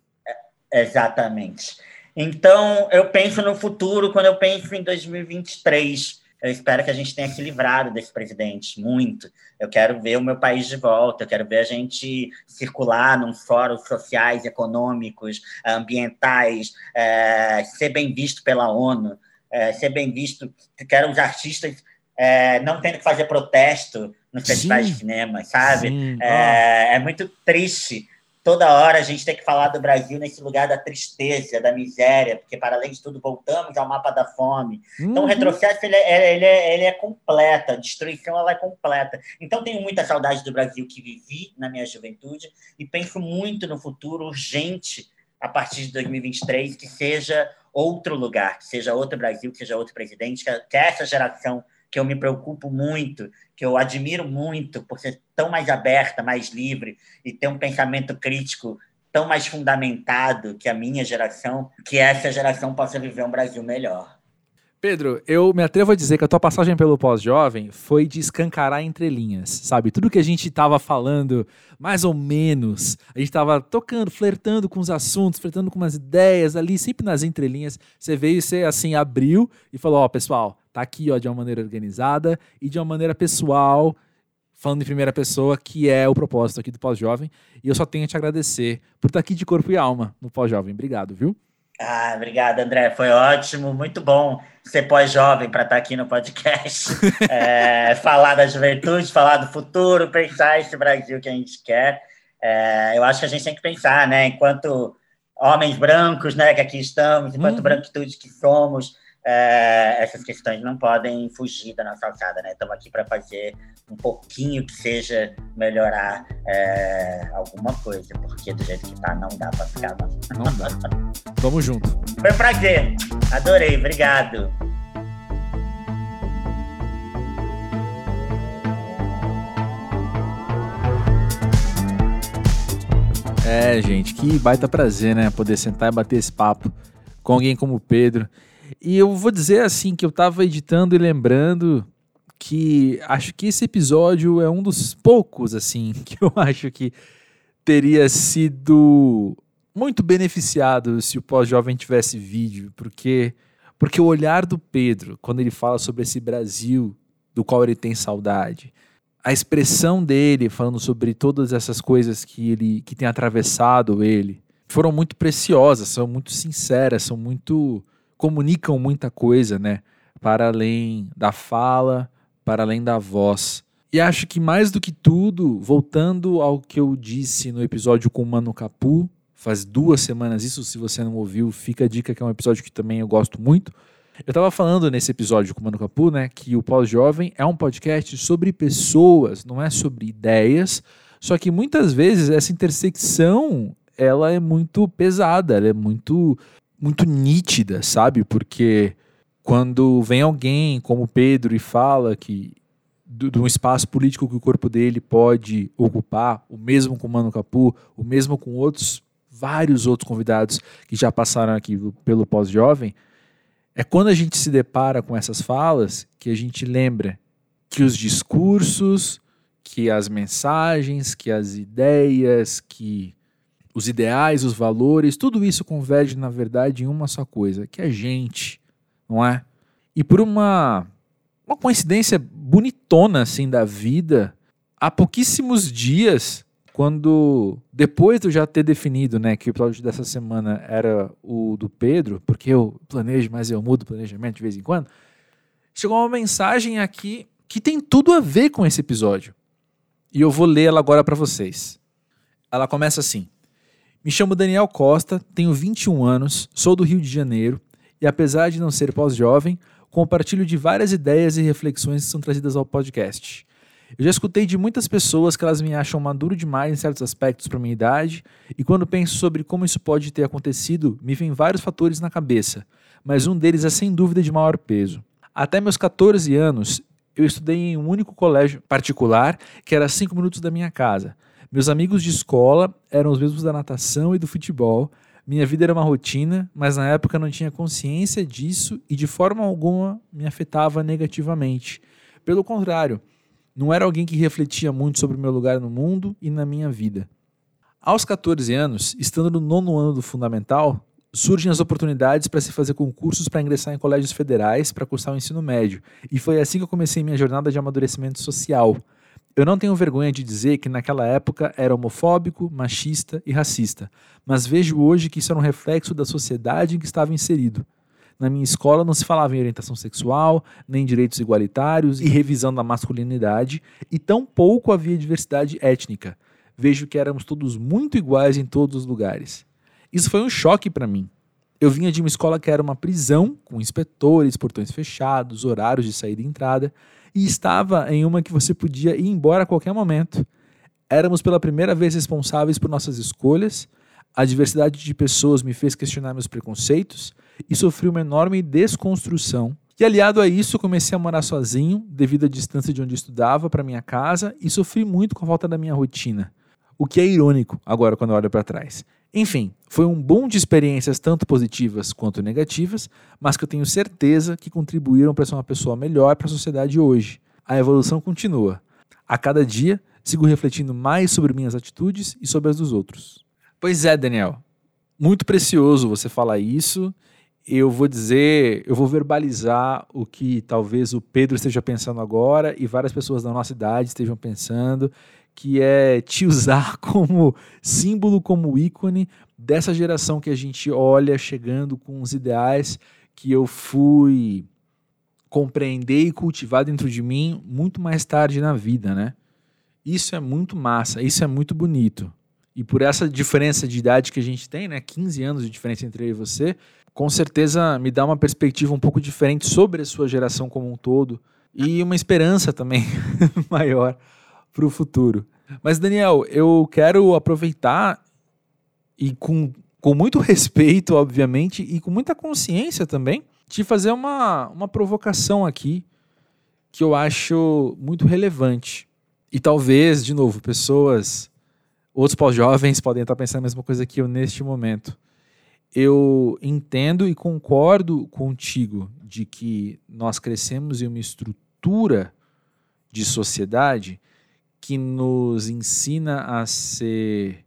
É, exatamente. Então, eu penso no futuro, quando eu penso em 2023, eu espero que a gente tenha se livrado desse presidente, muito. Eu quero ver o meu país de volta, eu quero ver a gente circular num fóruns sociais, econômicos, ambientais, é, ser bem visto pela ONU, é, ser bem visto. Quero os artistas é, não tendo que fazer protesto nos festivais de cinema, sabe? É, é muito triste toda hora a gente tem que falar do Brasil nesse lugar da tristeza, da miséria, porque, para além de tudo, voltamos ao mapa da fome. Uhum. Então, o uhum. retrocesso ele é, ele, é, ele é completa, a destruição ela é completa. Então, tenho muita saudade do Brasil que vivi na minha juventude e penso muito no futuro urgente, a partir de 2023, que seja outro lugar, que seja outro Brasil, que seja outro presidente, que essa geração que eu me preocupo muito, que eu admiro muito por ser tão mais aberta, mais livre e ter um pensamento crítico tão mais fundamentado que a minha geração, que essa geração possa viver um Brasil melhor. Pedro, eu me atrevo a dizer que a tua passagem pelo pós-jovem foi de escancarar entrelinhas, sabe? Tudo que a gente estava falando, mais ou menos, a gente estava tocando, flertando com os assuntos, flertando com umas ideias ali, sempre nas entrelinhas. Você veio e você, assim, abriu e falou: Ó, oh, pessoal, tá aqui, ó, de uma maneira organizada e de uma maneira pessoal, falando em primeira pessoa, que é o propósito aqui do Pós-Jovem. E eu só tenho a te agradecer por estar aqui de corpo e alma no Pós-Jovem. Obrigado, viu? Ah, obrigado, André. Foi ótimo, muito bom ser pós-jovem para estar aqui no podcast. é, falar da juventude, falar do futuro, pensar esse Brasil que a gente quer. É, eu acho que a gente tem que pensar, né? Enquanto homens brancos, né, que aqui estamos, enquanto uhum. branquitude que somos, é, essas questões não podem fugir da nossa alçada, né? Estamos aqui para fazer um pouquinho que seja melhorar é, alguma coisa, porque do jeito que tá não dá para ficar não. Não dá. Vamos junto. Foi um prazer. Adorei. Obrigado. É, gente, que baita prazer, né? Poder sentar e bater esse papo com alguém como o Pedro. E eu vou dizer assim que eu estava editando e lembrando que acho que esse episódio é um dos poucos assim que eu acho que teria sido muito beneficiado se o pós-jovem tivesse vídeo, porque porque o olhar do Pedro quando ele fala sobre esse Brasil do qual ele tem saudade, a expressão dele falando sobre todas essas coisas que ele que tem atravessado ele, foram muito preciosas, são muito sinceras, são muito comunicam muita coisa, né? Para além da fala, para além da voz. E acho que mais do que tudo, voltando ao que eu disse no episódio com o Mano Capu, faz duas semanas isso, se você não ouviu, fica a dica que é um episódio que também eu gosto muito. Eu estava falando nesse episódio com o Mano Capu, né, que o Pós-Jovem é um podcast sobre pessoas, não é sobre ideias, só que muitas vezes essa intersecção ela é muito pesada, ela é muito muito nítida, sabe? Porque quando vem alguém como Pedro e fala que de um espaço político que o corpo dele pode ocupar, o mesmo com Mano Capu, o mesmo com outros vários outros convidados que já passaram aqui pelo pós-jovem, é quando a gente se depara com essas falas que a gente lembra que os discursos, que as mensagens, que as ideias, que os ideais, os valores, tudo isso converge, na verdade, em uma só coisa, que é gente, não é? E por uma, uma coincidência bonitona, assim, da vida, há pouquíssimos dias, quando, depois de eu já ter definido, né, que o episódio dessa semana era o do Pedro, porque eu planejo, mas eu mudo o planejamento de vez em quando, chegou uma mensagem aqui que tem tudo a ver com esse episódio. E eu vou ler ela agora para vocês. Ela começa assim: me chamo Daniel Costa, tenho 21 anos, sou do Rio de Janeiro e, apesar de não ser pós-jovem, compartilho de várias ideias e reflexões que são trazidas ao podcast. Eu já escutei de muitas pessoas que elas me acham maduro demais em certos aspectos para minha idade, e quando penso sobre como isso pode ter acontecido, me vêm vários fatores na cabeça, mas um deles é sem dúvida de maior peso. Até meus 14 anos, eu estudei em um único colégio particular que era a 5 minutos da minha casa. Meus amigos de escola eram os mesmos da natação e do futebol. Minha vida era uma rotina, mas na época não tinha consciência disso e de forma alguma me afetava negativamente. Pelo contrário, não era alguém que refletia muito sobre o meu lugar no mundo e na minha vida. Aos 14 anos, estando no nono ano do fundamental, surgem as oportunidades para se fazer concursos para ingressar em colégios federais para cursar o ensino médio. E foi assim que eu comecei minha jornada de amadurecimento social. Eu não tenho vergonha de dizer que naquela época era homofóbico, machista e racista, mas vejo hoje que isso era um reflexo da sociedade em que estava inserido. Na minha escola não se falava em orientação sexual, nem direitos igualitários e revisão da masculinidade, e tampouco havia diversidade étnica. Vejo que éramos todos muito iguais em todos os lugares. Isso foi um choque para mim. Eu vinha de uma escola que era uma prisão, com inspetores, portões fechados, horários de saída e entrada, e estava em uma que você podia ir embora a qualquer momento. Éramos pela primeira vez responsáveis por nossas escolhas, a diversidade de pessoas me fez questionar meus preconceitos e sofri uma enorme desconstrução. E aliado a isso, comecei a morar sozinho, devido à distância de onde estudava para minha casa, e sofri muito com a falta da minha rotina. O que é irônico agora quando eu olho para trás. Enfim, foi um bom de experiências tanto positivas quanto negativas, mas que eu tenho certeza que contribuíram para ser uma pessoa melhor para a sociedade hoje. A evolução continua. A cada dia, sigo refletindo mais sobre minhas atitudes e sobre as dos outros. Pois é, Daniel. Muito precioso você falar isso. Eu vou dizer, eu vou verbalizar o que talvez o Pedro esteja pensando agora e várias pessoas da nossa idade estejam pensando, que é te usar como símbolo, como ícone dessa geração que a gente olha chegando com os ideais que eu fui compreender e cultivar dentro de mim muito mais tarde na vida, né? Isso é muito massa, isso é muito bonito. E por essa diferença de idade que a gente tem, né, 15 anos de diferença entre eu e você, com certeza me dá uma perspectiva um pouco diferente sobre a sua geração como um todo e uma esperança também maior para o futuro. Mas, Daniel, eu quero aproveitar e com, com muito respeito, obviamente, e com muita consciência também, te fazer uma, uma provocação aqui que eu acho muito relevante. E talvez, de novo, pessoas, outros pós-jovens podem estar pensando a mesma coisa que eu neste momento. Eu entendo e concordo contigo de que nós crescemos em uma estrutura de sociedade que nos ensina a ser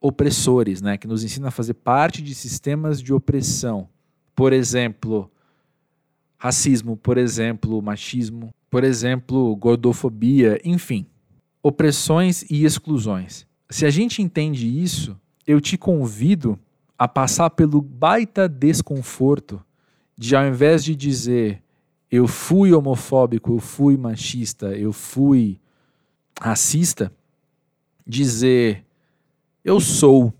opressores, né? que nos ensina a fazer parte de sistemas de opressão. Por exemplo, racismo, por exemplo, machismo, por exemplo, gordofobia, enfim, opressões e exclusões. Se a gente entende isso, eu te convido a passar pelo baita desconforto de, ao invés de dizer eu fui homofóbico, eu fui machista, eu fui racista dizer eu sou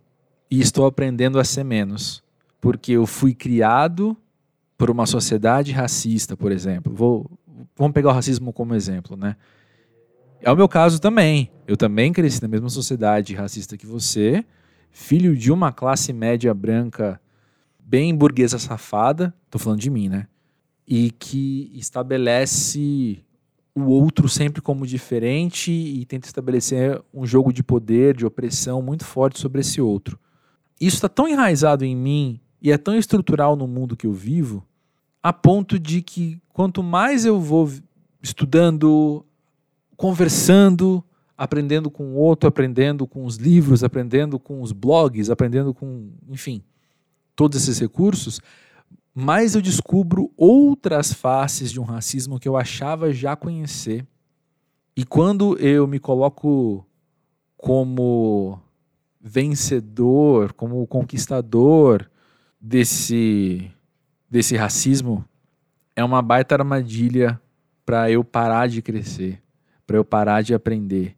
e estou aprendendo a ser menos, porque eu fui criado por uma sociedade racista, por exemplo. Vou, vamos pegar o racismo como exemplo, né? É o meu caso também. Eu também cresci na mesma sociedade racista que você, filho de uma classe média branca bem burguesa safada, tô falando de mim, né? E que estabelece o outro sempre como diferente e tenta estabelecer um jogo de poder, de opressão muito forte sobre esse outro. Isso está tão enraizado em mim e é tão estrutural no mundo que eu vivo, a ponto de que quanto mais eu vou estudando, conversando, aprendendo com o outro, aprendendo com os livros, aprendendo com os blogs, aprendendo com, enfim, todos esses recursos, mais eu descubro outras faces de um racismo que eu achava já conhecer. E quando eu me coloco como vencedor, como conquistador desse, desse racismo, é uma baita armadilha para eu parar de crescer, para eu parar de aprender.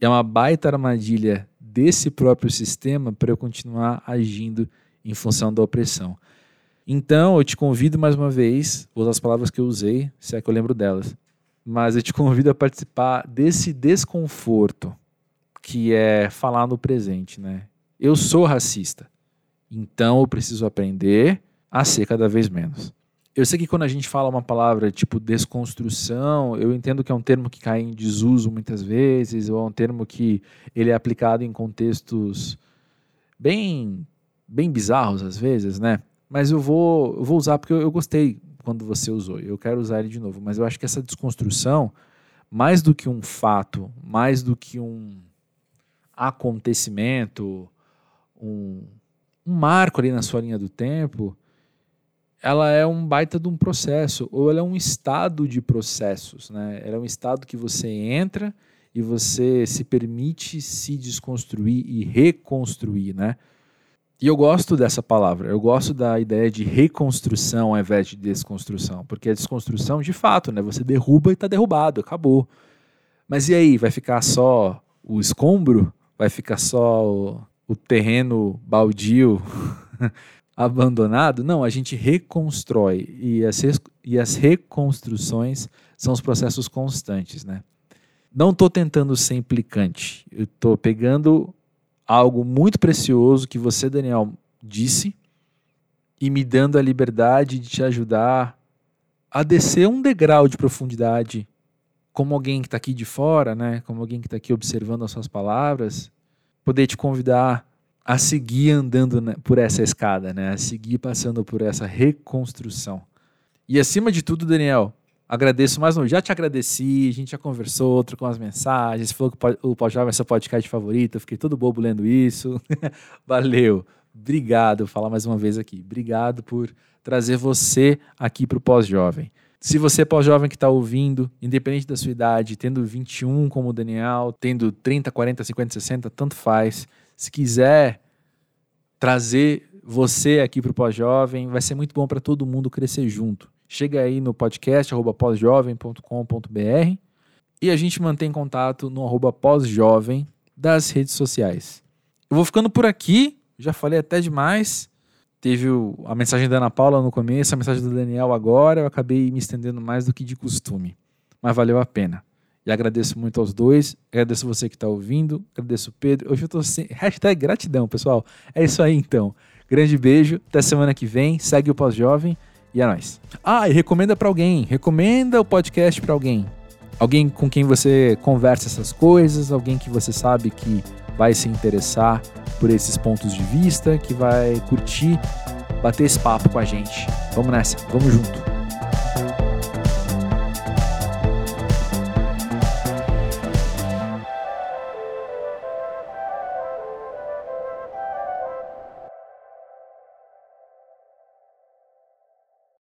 É uma baita armadilha desse próprio sistema para eu continuar agindo em função da opressão. Então, eu te convido mais uma vez, vou usar as palavras que eu usei, se é que eu lembro delas, mas eu te convido a participar desse desconforto que é falar no presente, né? Eu sou racista, então eu preciso aprender a ser cada vez menos. Eu sei que quando a gente fala uma palavra tipo desconstrução, eu entendo que é um termo que cai em desuso muitas vezes, ou é um termo que ele é aplicado em contextos bem bem bizarros às vezes, né? Mas eu vou, eu vou usar porque eu, eu gostei quando você usou. Eu quero usar ele de novo, mas eu acho que essa desconstrução, mais do que um fato, mais do que um acontecimento, um, um marco ali na sua linha do tempo, ela é um baita de um processo, ou ela é um estado de processos, né? Ela é um estado que você entra e você se permite se desconstruir e reconstruir, né? E eu gosto dessa palavra, eu gosto da ideia de reconstrução ao invés de desconstrução, porque a desconstrução, de fato, né, você derruba e está derrubado, acabou. Mas e aí, vai ficar só o escombro? Vai ficar só o, o terreno baldio abandonado? Não, a gente reconstrói e as, e as reconstruções são os processos constantes, né? Não estou tentando ser implicante, eu estou pegando algo muito precioso que você, Daniel, disse e me dando a liberdade de te ajudar a descer um degrau de profundidade, como alguém que está aqui de fora, né? Como alguém que está aqui observando as suas palavras, poder te convidar a seguir andando né, por essa escada, né? A seguir passando por essa reconstrução. E acima de tudo, Daniel, Agradeço mais um. Já te agradeci, a gente já conversou, trocou umas mensagens, falou que o Pós-Jovem é seu podcast favorito, fiquei todo bobo lendo isso. Valeu. Obrigado, vou falar mais uma vez aqui. Obrigado por trazer você aqui para o Pós-Jovem. Se você é pós-jovem que está ouvindo, independente da sua idade, tendo 21 como o Daniel, tendo 30, 40, 50, 60, tanto faz. Se quiser trazer você aqui para o pós-jovem, vai ser muito bom para todo mundo crescer junto. Chega aí no podcast arroba pósjovem.com.br e a gente mantém contato no arroba pós-jovem das redes sociais. Eu vou ficando por aqui, já falei até demais. Teve a mensagem da Ana Paula no começo, a mensagem do Daniel agora. Eu acabei me estendendo mais do que de costume, mas valeu a pena. E agradeço muito aos dois, agradeço você que está ouvindo, agradeço o Pedro. Hoje eu estou sem. Hashtag gratidão, pessoal. É isso aí então. Grande beijo, até semana que vem. Segue o Pós-Jovem. E é nóis. Ah, e recomenda para alguém. Recomenda o podcast para alguém. Alguém com quem você conversa essas coisas, alguém que você sabe que vai se interessar por esses pontos de vista, que vai curtir bater esse papo com a gente. Vamos nessa, vamos junto.